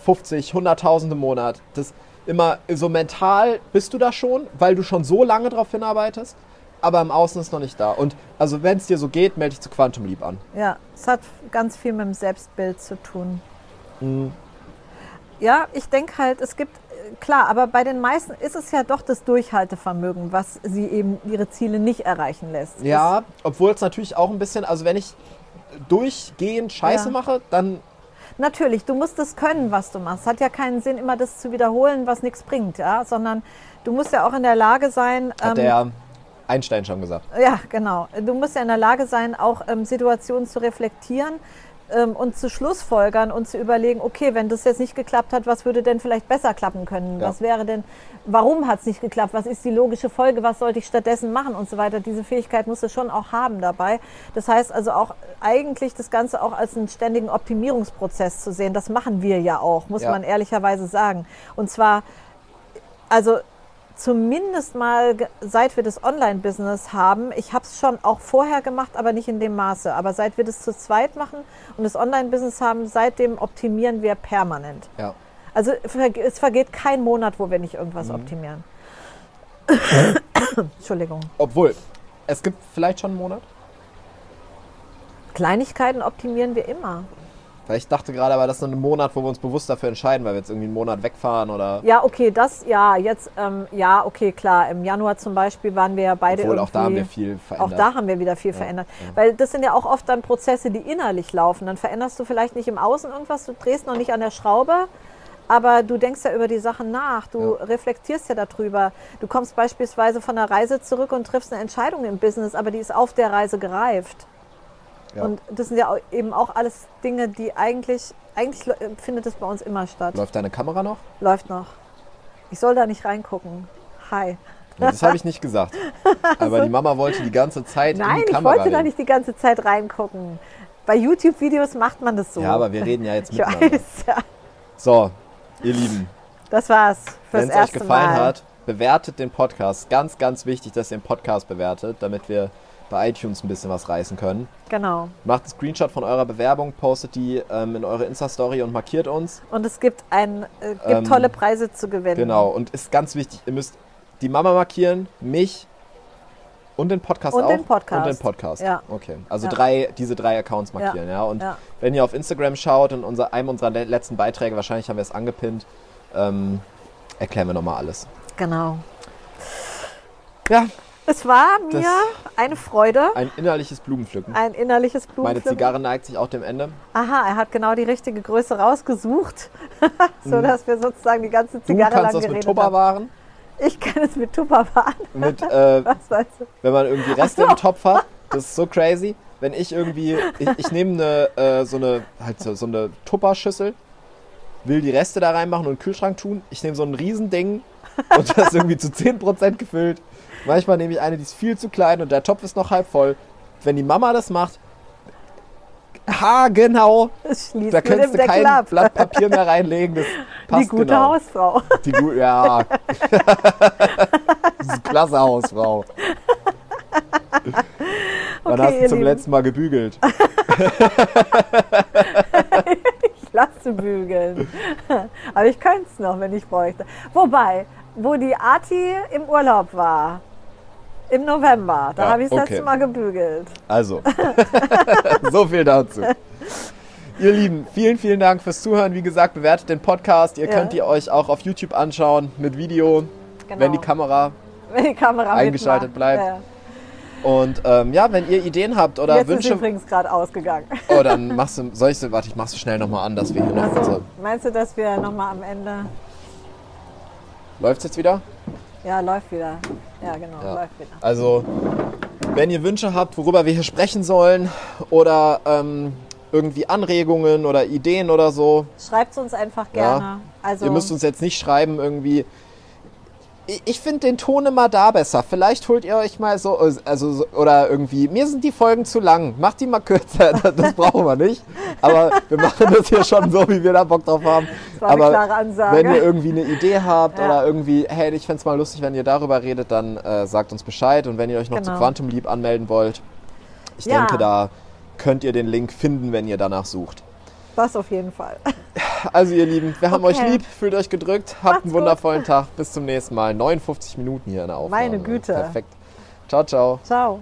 50, 100.000 im Monat, das immer so mental bist du da schon, weil du schon so lange darauf hinarbeitest, aber im Außen ist noch nicht da. Und also wenn es dir so geht, melde dich zu Quantum Leap an. Ja, es hat ganz viel mit dem Selbstbild zu tun. Mhm. Ja, ich denke halt, es gibt, äh, klar, aber bei den meisten ist es ja doch das Durchhaltevermögen, was sie eben ihre Ziele nicht erreichen lässt. Ja, obwohl es natürlich auch ein bisschen, also wenn ich durchgehend Scheiße Ja. mache, dann natürlich, du musst das können, was du machst. Hat ja keinen Sinn, immer das zu wiederholen, was nichts bringt, ja, sondern du musst ja auch in der Lage sein, hat ähm, der Einstein schon gesagt. Ja, genau. Du musst ja in der Lage sein, auch ähm, Situationen zu reflektieren ähm, und zu Schlussfolgern und zu überlegen, okay, wenn das jetzt nicht geklappt hat, was würde denn vielleicht besser klappen können? Ja. Was wäre denn, warum hat es nicht geklappt? Was ist die logische Folge? Was sollte ich stattdessen machen und so weiter? Diese Fähigkeit musst du schon auch haben dabei. Das heißt also auch eigentlich das Ganze auch als einen ständigen Optimierungsprozess zu sehen. Das machen wir ja auch, muss Ja. man ehrlicherweise sagen. Und zwar, also zumindest mal seit wir das Online-Business haben, ich habe es schon auch vorher gemacht, aber nicht in dem Maße. Aber seit wir das zu zweit machen und das Online-Business haben, seitdem optimieren wir permanent. Ja. Also es vergeht kein Monat, wo wir nicht irgendwas Mhm. optimieren. Entschuldigung. Obwohl, es gibt vielleicht schon einen Monat. Kleinigkeiten optimieren wir immer. Weil ich dachte gerade, aber das ist ein Monat, wo wir uns bewusst dafür entscheiden, weil wir jetzt irgendwie einen Monat wegfahren oder. Ja, okay, das, ja, jetzt, ähm, ja, okay, klar. Im Januar zum Beispiel waren wir ja beide Obwohl, auch da haben wir viel Auch verändert. da haben wir wieder viel verändert. Weil das sind ja auch oft dann Prozesse, die innerlich laufen. Dann veränderst du vielleicht nicht im Außen irgendwas, du drehst noch nicht an der Schraube, aber du denkst ja über die Sachen nach, du Ja. reflektierst ja darüber. Du kommst beispielsweise von einer Reise zurück und triffst eine Entscheidung im Business, aber die ist auf der Reise gereift. Ja. Und das sind ja eben auch alles Dinge, die eigentlich, eigentlich findet es bei uns immer statt. Läuft deine Kamera noch? Läuft noch. Ich soll da nicht reingucken. Hi. Ja, das habe ich nicht gesagt. Aber die Mama wollte die ganze Zeit in Nein, die ich Kamera wollte da reden. nicht die ganze Zeit reingucken. Bei YouTube-Videos macht man das so. Ja, aber wir reden ja jetzt ich miteinander. weiß, ja. So, ihr Lieben, Das war's fürs wenn es euch erste gefallen Mal. hat, bewertet den Podcast. Ganz, ganz wichtig, dass ihr den Podcast bewertet, damit wir bei iTunes ein bisschen was reißen können. Genau. Macht einen Screenshot von eurer Bewerbung, postet die ähm, in eure Insta-Story und markiert uns. Und es gibt, ein, äh, gibt Ähm, tolle Preise zu gewinnen. Genau, und ist ganz wichtig, ihr müsst die Mama markieren, mich und den Podcast Und auch. den Podcast. Und den Podcast. Ja. Okay, also Ja. drei, diese drei Accounts markieren, ja. Und Ja. wenn ihr auf Instagram schaut, in unser, einem unserer le- letzten Beiträge, wahrscheinlich haben wir es angepinnt, ähm, erklären wir nochmal alles. Genau. Ja, Es war mir Das- eine Freude, ein innerliches Blumenpflücken. ein innerliches Meine Blumenpflücken. Zigarre neigt sich auch dem Ende. Aha, er hat genau die richtige Größe rausgesucht, sodass wir sozusagen die ganze Mhm. Du Zigarre kannst lang das mit geredet Tupperwaren, haben. Ich kann es mit Tupperwaren. mit, äh, Was weißt du? wenn man irgendwie Reste im Topf hat. Das ist so crazy. Wenn ich irgendwie, ich, ich nehme eine, äh, so eine, halt so, so eine Tupperschüssel, will die Reste da reinmachen und in den Kühlschrank tun. Ich nehme so ein Riesending und das ist irgendwie zu 10% gefüllt. Manchmal nehme ich eine, die ist viel zu klein und der Topf ist noch halb voll. Wenn die Mama das macht, ha, genau, da könntest du kein ab. Blatt Papier mehr reinlegen. Das passt Die gute genau. Hausfrau. Die gute, ja. das ist klasse Hausfrau. Wann Okay, hast du zum Lieben. letzten Mal gebügelt? Ich lasse bügeln. Aber ich könnte es noch, wenn ich bräuchte. Wobei, wo die Arti im Urlaub war, im November, da Ja, habe ich das okay. letzte Mal gebügelt. Also, so viel dazu. Ihr Lieben, vielen, vielen Dank fürs Zuhören. Wie gesagt, bewertet den Podcast. Ihr Ja. könnt ihr euch auch auf YouTube anschauen mit Video, Genau. wenn die Kamera. Wenn die Kamera eingeschaltet mitmacht. bleibt. Ja. Und ähm, ja, wenn ihr Ideen habt oder Jetzt ist Wünsche, übrigens gerade ausgegangen. oh, dann machst du, soll ich so, warte, ich mach's schnell nochmal an, dass wir hier noch Also, meinst du, dass wir nochmal am Ende. läuft's jetzt wieder? Ja, läuft wieder. Ja, genau, Ja. läuft wieder. Also, wenn ihr Wünsche habt, worüber wir hier sprechen sollen oder ähm, irgendwie Anregungen oder Ideen oder so, Schreibt es uns einfach Ja. gerne. Also, ihr müsst uns jetzt nicht schreiben irgendwie. Ich, finde den Ton immer da besser. Vielleicht holt ihr euch mal so, also so- oder irgendwie. Mir sind die Folgen zu lang. Macht die mal kürzer. Das, das brauchen wir nicht. Aber wir machen das hier schon so, wie wir da Bock drauf haben. war eine Aber klare Ansage. wenn ihr irgendwie eine Idee habt Ja. oder irgendwie, hey, ich fände es mal lustig, wenn ihr darüber redet, dann äh, sagt uns Bescheid. Und wenn ihr euch noch zu Genau. Quantum Leap anmelden wollt, ich Ja. denke, da könnt ihr den Link finden, wenn ihr danach sucht. Das auf jeden Fall. Also ihr Lieben, wir haben Okay. euch lieb, fühlt euch gedrückt, habt Macht's einen gut. wundervollen Tag, bis zum nächsten Mal. 59 Minuten hier in der Aufnahme. Meine Güte. Perfekt. Ciao, ciao. Ciao.